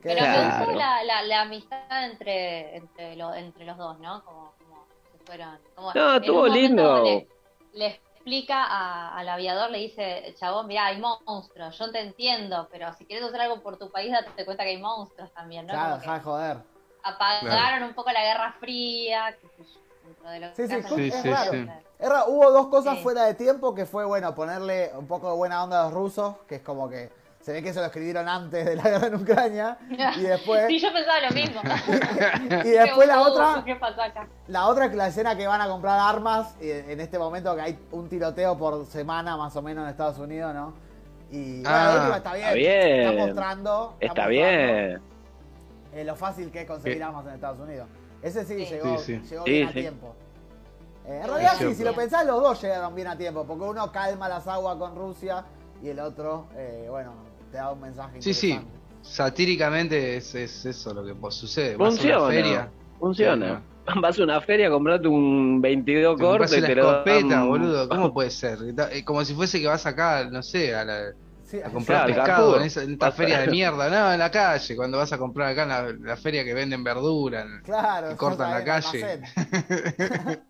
Pero me Claro. gustó la, la, la amistad entre, entre, lo- entre los dos, ¿no? Como, como se fueron. Como No, estuvo lindo. Le, le explica a- al aviador, le dice, chabón, mirá, hay monstruos, yo te entiendo, pero si quieres hacer algo por tu país, date cuenta que hay monstruos también, ¿no? Claro, joder. apagaron un poco la Guerra Fría, qué sé yo, dentro de lo Sí, que sí, sí, es raro. sí. Es raro, hubo dos cosas Sí. fuera de tiempo que fue, bueno, ponerle un poco de buena onda a los rusos, que es como que se ve que se lo escribieron antes de la guerra en Ucrania, y después, Sí, yo pensaba lo mismo. y después la otra, boludo, ¿Qué pasó acá? la otra es la escena que van a comprar armas, y en este momento que hay un tiroteo por semana más o menos en Estados Unidos, ¿no? Y bueno, Ah, última está bien, está bien. está mostrando, Está mostrando, bien. eh, lo fácil que es conseguir Sí. armas en Estados Unidos. Ese sí, Sí. llegó, Sí, sí. llegó Sí, bien a tiempo. Eh, en realidad, sí, si lo pensás, los dos llegaron bien a tiempo, porque uno calma las aguas con Rusia y el otro, eh, bueno, te da un mensaje Sí, sí. Satíricamente es, es eso lo que pues, sucede. Vas a una Funciona. feria. Funciona. Vas a una feria, comprate un 22 Te compras corte lo escopeta, dan- boludo. ¿Cómo puede ser? Eh, Como si fuese que vas acá, no sé, a, la- Sí, a comprar pescado Carrefour. en, esa, en esta Vas a- feria de mierda. No, en la calle, cuando vas a comprar acá en la, la feria que venden verdura. claro. que cortan la ahí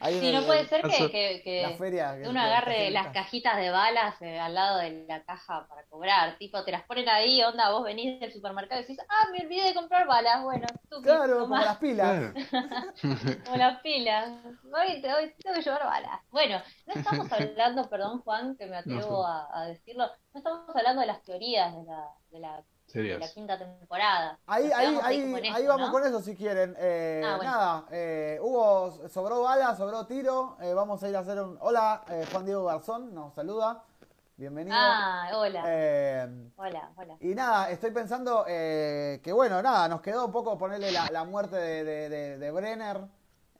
Ahí Sí, no puede ser que, que, La que feria. que- uno agarre las cajitas de balas eh, al lado de la caja para cobrar. Tipo, te las ponen ahí, onda, vos venís del supermercado y decís, ah, me olvidé de comprar balas. Bueno, tú Claro, como las pilas. Como las pilas. Hoy, te- hoy tengo que llevar balas. Bueno, no estamos hablando, perdón Juan, que me atrevo No. a, a decirlo, no estamos hablando de las teorías de la, de la, de Serios. la quinta temporada. Ahí, ahí, ahí, ahí vamos ¿no? con eso si quieren. Eh, Ah, bueno. Nada, eh, hubo, sobró bala, sobró tiro. eh, vamos a ir a hacer un. Hola, eh, Juan Diego Garzón nos saluda. Bienvenido. Ah, hola, Eh, hola, hola. y nada, estoy pensando eh, que bueno, nada, nos quedó un poco ponerle la, la muerte de, de- de- de Brenner,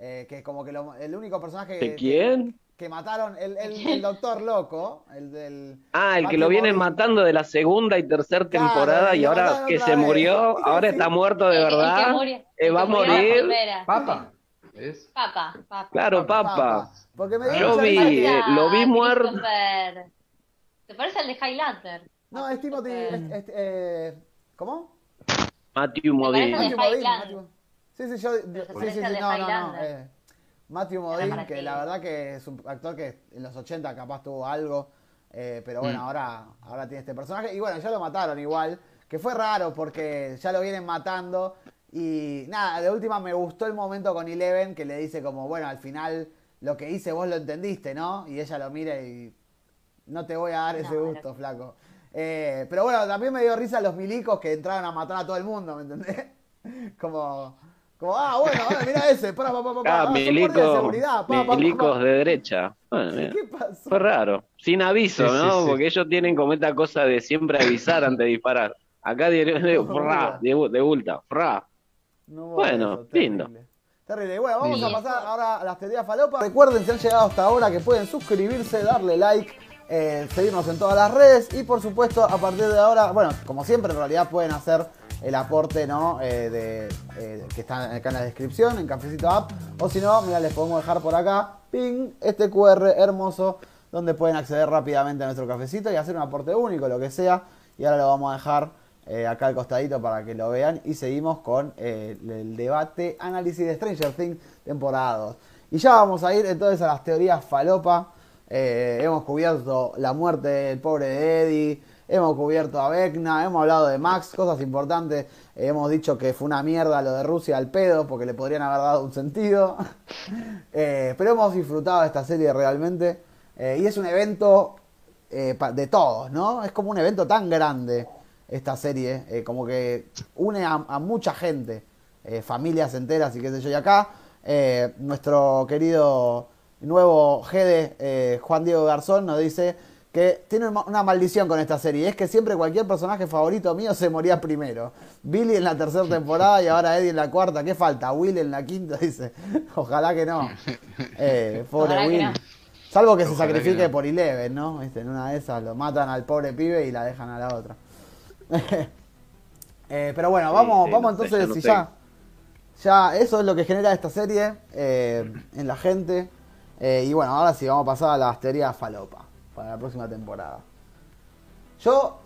eh, que es como que lo- el único personaje ¿De que- quién? Que mataron el, el- el doctor loco, el del... Ah, el que lo vienen matando de la segunda y tercera Claro, temporada y ahora que se vez. murió, ahora está muerto de verdad, murió- eh, va a morir. Papa. ¿Es? Papa, papa. Claro, Papa. papa. Porque me Yo vi, eh, lo vi muerto. Christopher. ¿Te parece al de Highlander? No, es Timothy... Christopher. es- es- eh, ¿Cómo? Matthew Modine. Matthew Modine, Sí, sí, yo... Sí, sí, sí, no, no, eh, Matthew Modine, que la verdad que es un actor que en los 80 capaz tuvo algo, eh, pero bueno, Mm. ahora, ahora tiene este personaje. Y bueno, ya lo mataron igual, que fue raro porque ya lo vienen matando. Y nada, de última me gustó el momento con Eleven que le dice como, bueno, al final lo que hice vos lo entendiste, ¿no? Y ella lo mira y no te voy a dar ese No, gusto, flaco. Eh, pero bueno, también me dio risa los milicos que entraron a matar a todo el mundo, ¿me entendés? Como, como ah, bueno, ahora mira ese, para, para, para, Ah, para, milicos, pa, pa, pa, milicos pa. de derecha. Bueno, mira, ¿Qué pasó? fue raro. Sin aviso, Sí, ¿no? sí. Porque ellos tienen como esta cosa de siempre avisar antes de disparar. Acá de, de, No, fra, de, de fra. No Bueno, eso, terrible. lindo. Terrible. Bueno, vamos a pasar ahora a las teorías falopas. Recuerden, si han llegado hasta ahora, que pueden suscribirse, darle like, eh, seguirnos en todas las redes y, por supuesto, a partir de ahora, bueno, como siempre, en realidad pueden hacer el aporte, ¿no? Eh, de, eh, que está acá en la descripción, en Cafecito App. O si no, mira, les podemos dejar por acá, ping, este QR hermoso, donde pueden acceder rápidamente a nuestro cafecito y hacer un aporte único, lo que sea. Y ahora lo vamos a dejar eh, acá al costadito para que lo vean. Y seguimos con el debate, análisis de Stranger Things temporada 2. Y ya vamos a ir entonces a las teorías falopa. Eh, hemos cubierto la muerte del pobre Eddie. Hemos cubierto a Vecna, hemos hablado de Max, cosas importantes. Eh, hemos dicho que fue una mierda lo de Rusia al pedo, porque le podrían haber dado un sentido. Eh, pero hemos disfrutado de esta serie realmente. Y es un evento de todos, ¿no? Es como un evento tan grande esta serie, como que une a, mucha gente, familias enteras y qué sé yo. Y acá nuestro querido nuevo Gede, eh, Juan Diego Garzón, nos dice que tiene una- maldición con esta serie. Es que siempre cualquier personaje favorito mío se moría primero. Billy en la tercera temporada y ahora Eddie en la cuarta. ¿Qué falta? Will en la quinta, dice. Ojalá que no. Eh, pobre Ojalá que Will. no. Salvo que se que sacrifique no. por Eleven, ¿no? Viste, En una de esas lo matan al pobre pibe y la dejan a la otra. Eh, pero bueno, vamos, sí, vamos no sé, entonces, ya no si sé. ya, ya eso es lo que genera esta serie eh, en la gente. Eh, y bueno, ahora sí vamos a pasar a las teorías falopa para la próxima temporada. Yo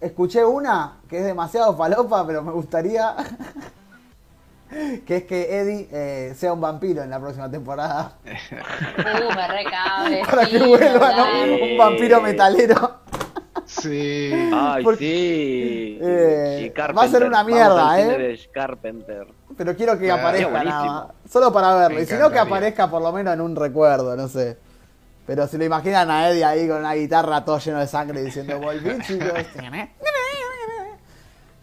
escuché una que es demasiado falopa, pero me gustaría que es que Eddie eh, sea un vampiro en la próxima temporada. Uh, me recabe. Para que vuelva, ¿no? Un vampiro metalero. Sí. Ay, Porque- sí. Eh, va a ser Carpenter, una mierda, ¿eh? de Carpenter. Pero quiero que aparezca nada más. Solo para verlo. Me Y si no, que aparezca por lo menos en un recuerdo, no sé. Pero si lo imaginan a Eddie ahí con una guitarra todo lleno de sangre diciendo volví, chicos.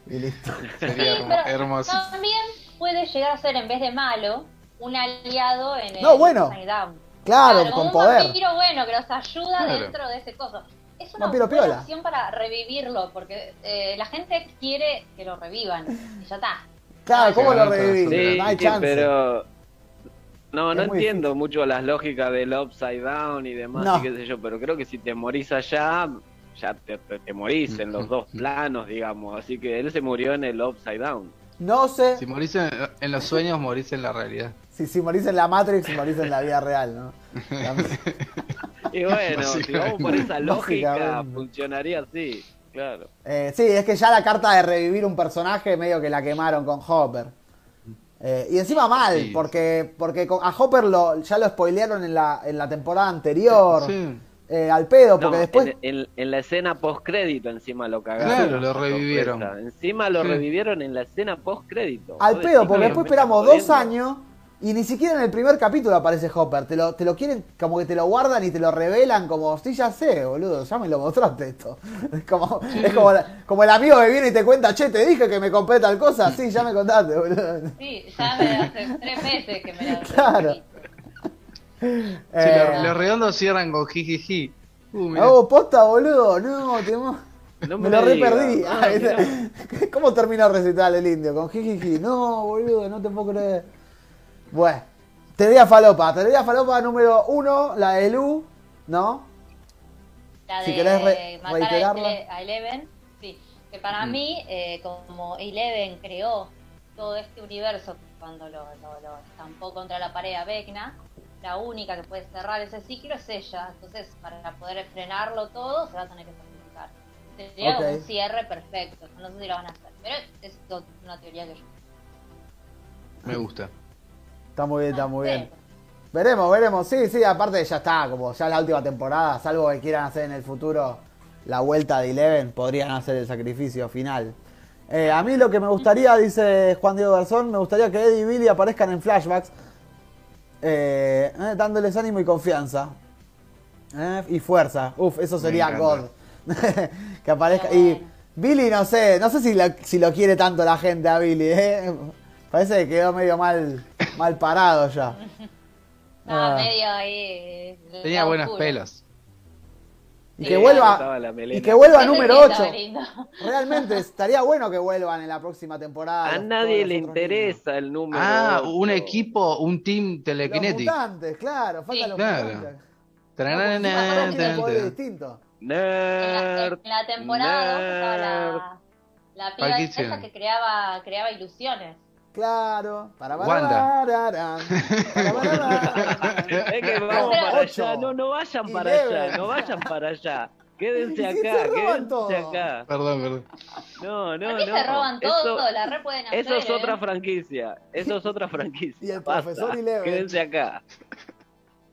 y listo. Sería Sí, hermoso. También puede llegar a ser, en vez de malo, un aliado en el No, bueno. Down. Claro, como con un poder. vampiro bueno que los ayuda Claro. dentro de ese coso. Es una Vampiro buena piola. opción para revivirlo, porque eh, la gente quiere que lo revivan. Y ya está. Claro, ¿cómo lo revivís? Sí, no hay chance. pero no, no entiendo mucho las lógicas del upside down y demás, No. y qué sé yo, pero creo que si te morís allá, ya te, te- te morís en los dos planos, digamos, así que él se murió en el upside down. No sé Si morís en, en los sueños, morís en la realidad. Si, si morís en la Matrix, morís en la vida real, ¿no? Y bueno, si vamos por esa lógica, funcionaría así, claro. Eh, sí, es que ya la carta de revivir un personaje medio que la quemaron con Hopper. Eh, y encima mal, Sí. porque, porque con- a Hopper lo, ya lo spoilearon en la, en la temporada anterior. Sí. eh, al pedo, porque No, después. en, en- en la escena post crédito encima lo cagaron. Claro, lo revivieron. Encima lo Sí. revivieron en la escena post crédito. Al pedo, porque después esperamos dos años y ni siquiera en el primer capítulo aparece Hopper. Te lo, te lo quieren, como que te lo guardan y te lo revelan como, sí, ya sé, boludo, ya me lo mostraste esto. Es como, es como, la- como el amigo que viene y te cuenta, che, te dije que me compré tal cosa, sí, ya me contaste, boludo. Sí, ya me hace tres meses que me la Claro. Sí, Eh, los, los redondos cierran con jijiji. Uh. Hago posta, boludo, no, te No me me lo re digas, perdí. no, Ah. ¿Cómo termina el recital el indio? Con jijiji. No, boludo, no te puedo creer. Bueno, Teoría falopa. Teoría falopa número uno, la de Lu, ¿no? La Si de querés re- matar a reiterarla. A Eleven, sí. Que para Mm. mí, eh, como Eleven creó todo este universo cuando lo, lo, lo estampó contra la pared a Vecna, la única que puede cerrar ese ciclo es ella. Entonces, para poder frenarlo todo, se va a tener que sacrificar. Sería como Ok. un cierre perfecto. No sé si lo van a hacer, pero es una teoría que yo. Me gusta. Está muy bien, está muy bien. Veremos, veremos. Sí, sí, aparte ya está, como ya la última temporada, salvo que quieran hacer en el futuro la vuelta de Eleven, podrían hacer el sacrificio final. Eh, a mí lo que me gustaría, dice Juan Diego Garzón, me gustaría que Eddie y Billy aparezcan en flashbacks, eh, eh, dándoles ánimo y confianza. Eh, y fuerza. Uf, eso sería. God. que aparezca. Y. Billy, no sé, no sé si lo, si lo quiere tanto la gente a Billy, ¿eh? Parece que quedó medio mal, mal parado ya. Estaba Ah. medio ahí. del Tenía buenos oscuro. pelos. Y Sí, que vuelva, y que vuelva número sí estaba 8. lindo. Realmente estaría bueno que vuelvan en la próxima temporada. A los- nadie le interesa el número. Ah, ocho. un equipo, un team niños. Los telekinetic. mutantes, claro, faltan Sí. los Claro. mutantes. No, tienen tararán, poderes tararán. distintos. En la, Nerd. en la temporada dos estaba nerd. la, la piba esa que creaba, creaba ilusiones. Claro. Para para Wanda. Es que vamos para allá. No, no vayan para Eleven. allá. No vayan para allá. Quédense acá, quédense todo. acá. Perdón, perdón. No, no, ¿Por qué no. se roban Eso- todo? La re pueden hacer. Eso es ¿eh? otra franquicia. Eso es otra franquicia. Y el Basta. profesor Eleven. Quédense acá.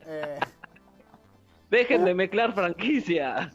Eh, Dejen de mezclar franquicias.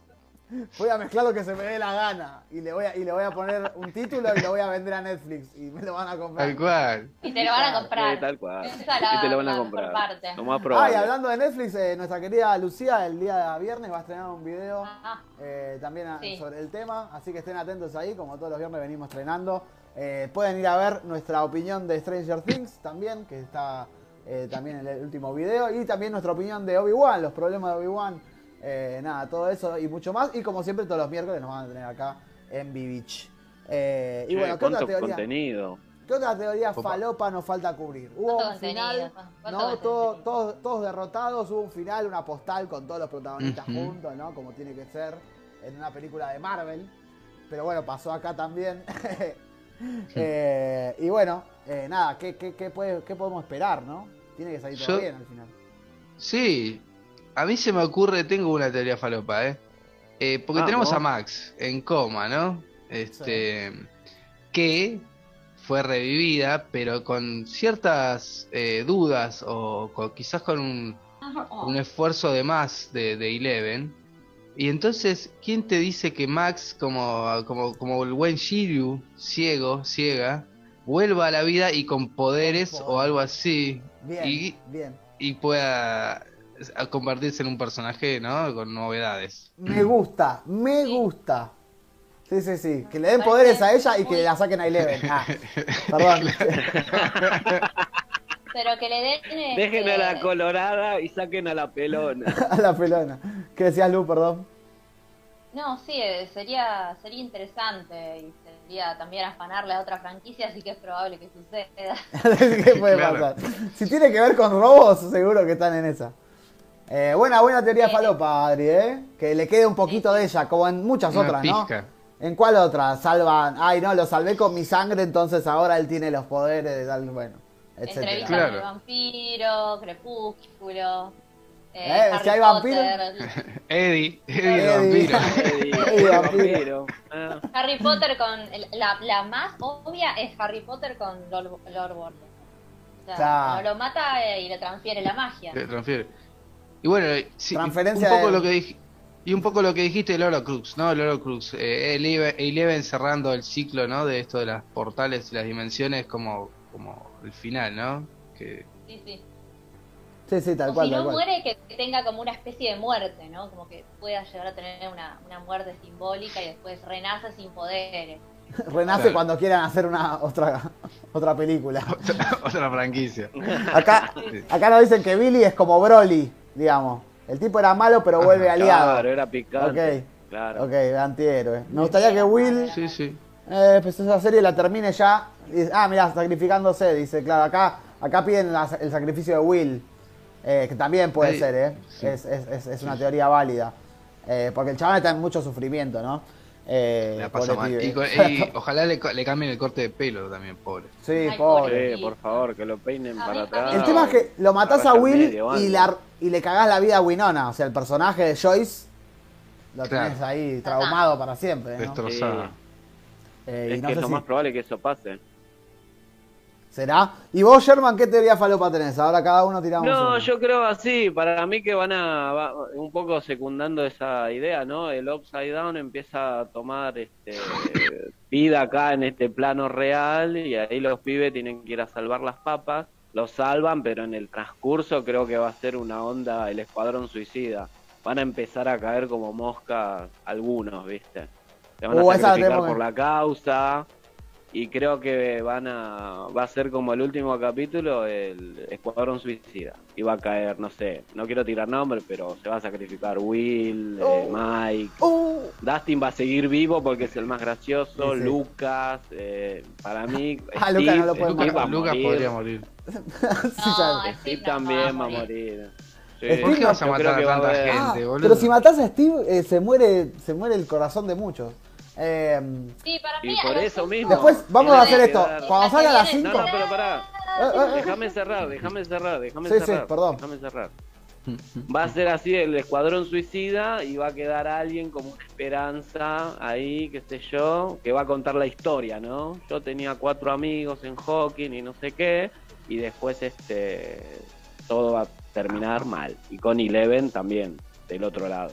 Voy a mezclar lo que se me dé la gana. Y le voy a, y le voy a poner un título y lo voy a vender a Netflix. Y me lo van a comprar. Tal cual. Y te lo van a comprar. Sí, tal cual. La- y te lo van a comprar. Lo más Ah, y hablando de Netflix, eh, nuestra querida Lucía el día viernes va a estrenar un video Ah, eh, también a- Sí. sobre el tema, así que estén atentos ahí, como todos los viernes venimos estrenando. Eh, pueden ir a ver nuestra opinión de Stranger Things también, que está eh, también en el último video, y también nuestra opinión de Obi-Wan, los problemas de Obi-Wan, eh, nada, todo eso y mucho más. Y como siempre, todos los miércoles nos van a tener acá en Vivich. Eh, y bueno, ¿qué otra ¿Cuánto teoría? contenido? ¿Qué otra teoría Opa. falopa nos falta cubrir? Hubo ¿Cuánto un final, ¿no? Todo- todos, todos derrotados, hubo un final, una postal con todos los protagonistas juntos, ¿no? Como tiene que ser en una película de Marvel. Pero bueno, pasó acá también. Eh, y bueno, eh, nada, ¿qué, qué, qué puede- qué podemos esperar, no? Tiene que salir todo Yo- bien al final. Sí, a mí se me ocurre, tengo una teoría falopa, ¿eh? Eh, porque Vamos. tenemos a Max en coma, ¿no? Este, que fue revivida, pero con ciertas eh, dudas o con- quizás con un, un esfuerzo de más de, de Eleven. Y entonces, ¿quién te dice que Max, como, como, como el buen Shiryu, ciego, ciega, vuelva a la vida y con poderes o algo así? Bien, Y, bien. y pueda a convertirse en un personaje, ¿no? Con novedades. Me gusta, me gusta. Sí, sí, sí. Que le den Parece poderes a ella y que la saquen a Eleven. Ah, perdón. Pero que le den. este, Dejen a la colorada y saquen a la pelona. a la pelona. ¿Qué decías, Lu, perdón? No, sí, eh, sería, sería interesante y sería también afanarle a otra franquicia, así que es probable que suceda. ¿Qué puede Claro. pasar? Si tiene que ver con robos, seguro que están en esa. Eh, buena, buena teoría falopa, Adri, ¿eh? Que le quede un poquito de ella, como en muchas Una otras, ¿no? ¿En cuál otra? Salvan. Ay, no, lo salvé con mi sangre, entonces ahora él tiene los poderes de tal. Bueno. Entrevista Claro. con el vampiro, Crepúsculo. Eh, Harry si hay vampiro. Potter. Eddie, Eddie Eddie. vampiro. Eddie, Eddie, vampiro. Harry Potter con. La, la más obvia es Harry Potter con Lord, Lord Voldemort. O sea, cuando lo mata eh, y le transfiere la magia. Que transfiere. Y bueno, sí, Transferencia un poco de- lo que y un poco lo que dijiste de Loro Cruz, ¿no? Loro Cruz, eh, Eleven, Eleven cerrando el ciclo, ¿no? De esto de las portales y las dimensiones como, como el final, ¿no? Que Sí, sí. Sí, sí, tal o cual, si tal no cual. muere, que que tenga como una especie de muerte, ¿no? Como que pueda llegar a tener una, una muerte simbólica y después renace sin poderes. Renace Claro. cuando quieran hacer una otra, otra película. otra franquicia. Acá, Sí. acá nos dicen que Billy es como Broly, digamos. El tipo era malo, pero vuelve aliado. Claro, era picante. Ok. Claro. Ok, antihéroe. Me gustaría que Will Sí, sí. eh, pues esa serie la termine ya. Y- ah, mirá, sacrificándose, dice, claro, acá Acá piden la- el sacrificio de Will, eh, que también puede Ahí, ser, ¿eh? sí. Es, es- es- es una teoría válida. Eh, porque el chaval está en mucho sufrimiento, ¿no? Eh, La pasa mal. Y, ojalá le, le cambien el corte de pelo también, pobre. sí, Ay, pobre. Sí, por favor, que lo peinen A para atrás. El tema es que lo matás a Will medio, y, la, y le cagás la vida a Winona. O sea, el personaje de Joyce lo Claro. tenés ahí traumado para siempre, ¿no? Destrozada. Eh, y Es no que sé es lo si- más probable que eso pase. ¿Será? ¿Y vos, Sherman, qué teoría falopa tenés? Ahora cada uno tiramos No, una. yo creo así, para mí que van a, va- un poco secundando esa idea, ¿no? El Upside Down empieza a tomar este, vida acá en este plano real y ahí los pibes tienen que ir a salvar las papas, los salvan, pero en el transcurso creo que va a ser una onda el escuadrón suicida. Van a empezar a caer como moscas algunos, ¿viste? Se van Uh, a la sacrificar por la causa y creo que van a va a ser como el último capítulo el escuadrón suicida y va a caer no sé no quiero tirar nombres pero se va a sacrificar Will eh, Oh. Mike Uh, Dustin va a seguir vivo porque es el más gracioso Sí, sí. Lucas eh, para mí Ah, Lucas no lo a Lucas, Lucas morir, podría morir. sí, No, Steve no, también va va a morir. Sí, Steve ¿Por qué vas a matar a tanta gente, Ah, boludo? pero si matás a Steve, eh, se muere se muere el corazón de muchos. Eh, Sí, para Y mí. por a los eso mismo. después, vamos a hacer esto. Cuando salga a las No, 5... no no pero pará Eh, eh, eh. Déjame cerrar, déjame cerrar, déjame Sí, sí, cerrar. perdón. Déjame cerrar. Va a ser así el escuadrón suicida y va a quedar alguien como una esperanza ahí, qué sé yo, que va a contar la historia, ¿no? Yo tenía cuatro amigos en hockey y no sé qué, y después este todo va a terminar mal. Y con Eleven también, del otro lado.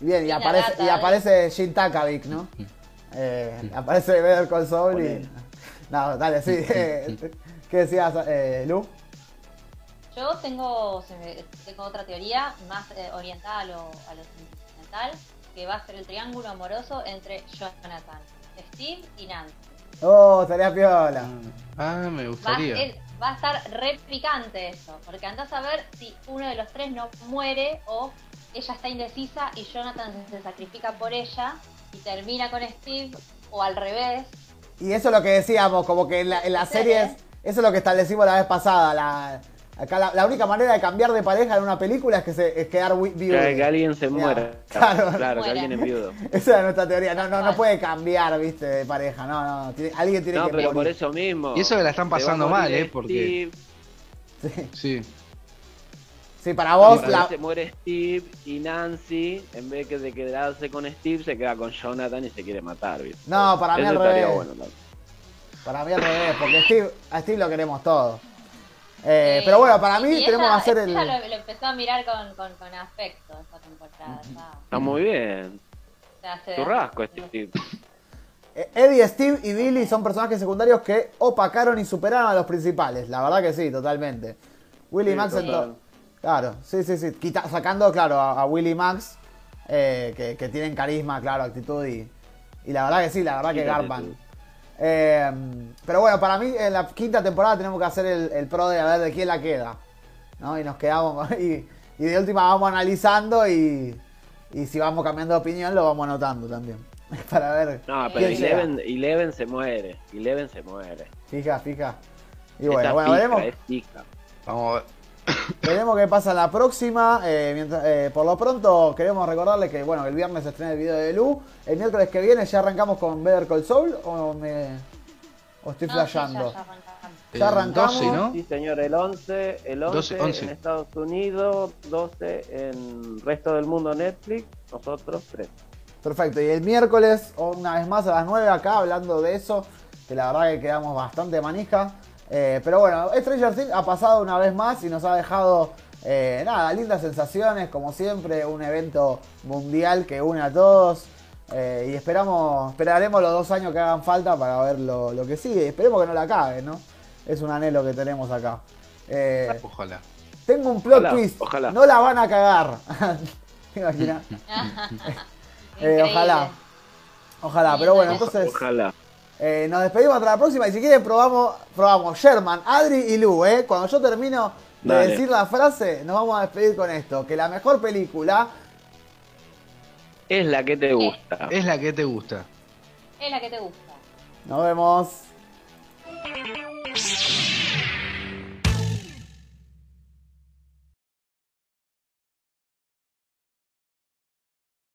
Bien, y aparece, gata, y ¿eh? aparece Shin Takavik, ¿no? Eh, aparece Better Call Saul y... No, dale, sí. ¿Qué decías, eh, Lu? Yo tengo, se me- tengo otra teoría más eh, orientada a lo, a lo sentimental, que va a ser el triángulo amoroso entre Jonathan, Steve y Nancy. Oh, estaría piola. Ah, me Va, gustaría. es- va a estar re picante eso, porque andás a ver si uno de los tres no muere o ella está indecisa y Jonathan se sacrifica por ella y termina con Steve o al revés. Y eso es lo que decíamos, como que en, la, en series, eso es lo que establecimos la vez pasada. La, acá la, la única manera de cambiar de pareja en una película es, que se, es quedar viudo. Que, que alguien se Ya, muera. claro. Claro, que alguien es viudo. Esa es nuestra teoría. No, no, no puede cambiar, viste, de pareja. No, no. tiene- alguien tiene No, que pero por eso mismo. Y eso que la están pasando mal, ¿eh? Porque- Steve, Sí. Sí. Sí, para vos, la, se muere Steve y Nancy, en vez que de quedarse con Steve, se queda con Jonathan y se quiere matar. ¿viste? No, para mí Eso al revés. bueno, ¿no? para mí al revés, porque Steve, a Steve lo queremos todos. Eh, Eh, pero bueno, para mí tenemos que hacer el. ella lo, lo empezó a mirar con, con, con afecto esta temporada. Está muy bien. Churrasco, Steve. Eh, Eddie, Steve y Billy son personajes secundarios que opacaron y superaron a los principales. La verdad que sí, totalmente. Willy Sí, Max total. to- Claro, sí, sí, sí. Quita- sacando, claro, a, a Willy Max, eh, que, que tienen carisma, claro, actitud y. Y la verdad que sí, la verdad que garpan. Eh, pero bueno, para mí en la quinta temporada tenemos que hacer el, el pro de a ver de quién la queda. ¿no? Y nos quedamos. Y, y de última vamos analizando y, y si vamos cambiando de opinión lo vamos anotando también. Para ver. No, pero. Eleven, Eleven se muere. Eleven se muere. Fija, fija. Y Esta bueno, bueno, pica, veremos, es pica. Vamos a ver. Veremos qué pasa en la próxima. Eh, mientras- eh, por lo pronto queremos recordarles que bueno, el viernes se estrena el video de Lu. El miércoles que viene ya arrancamos con Better Call Saul o me o estoy No, sí, ya- arrancamos. El Ya arrancamos. 12, ¿no? Sí, señor, el 11, el 11, 12, 11. en Estados Unidos, 12 en resto del mundo Netflix, nosotros 3. Perfecto, y el miércoles, una vez más a las 9 acá, hablando de eso, que la verdad que quedamos bastante manija. Eh, pero bueno, Stranger Things ha pasado una vez más y nos ha dejado, eh, nada, lindas sensaciones, como siempre, un evento mundial que une a todos. Eh, y esperamos, esperaremos los dos años que hagan falta para ver lo, lo que sigue. Esperemos que no la caguen, ¿no? Es un anhelo que tenemos acá. Eh, Ojalá. tengo un plot Ojalá, twist, ojalá. no la van a cagar. ¿Te imaginas? Eh, ojalá. Ojalá, pero bueno, entonces Ojalá. Eh, nos despedimos hasta la próxima y si quieren probamos, probamos Sherman, Adri y Lu, ¿eh? Cuando yo termino de decir la frase, nos vamos a despedir con esto, que la mejor película es la que te gusta. Es la que te gusta. Es la que te gusta. Nos vemos.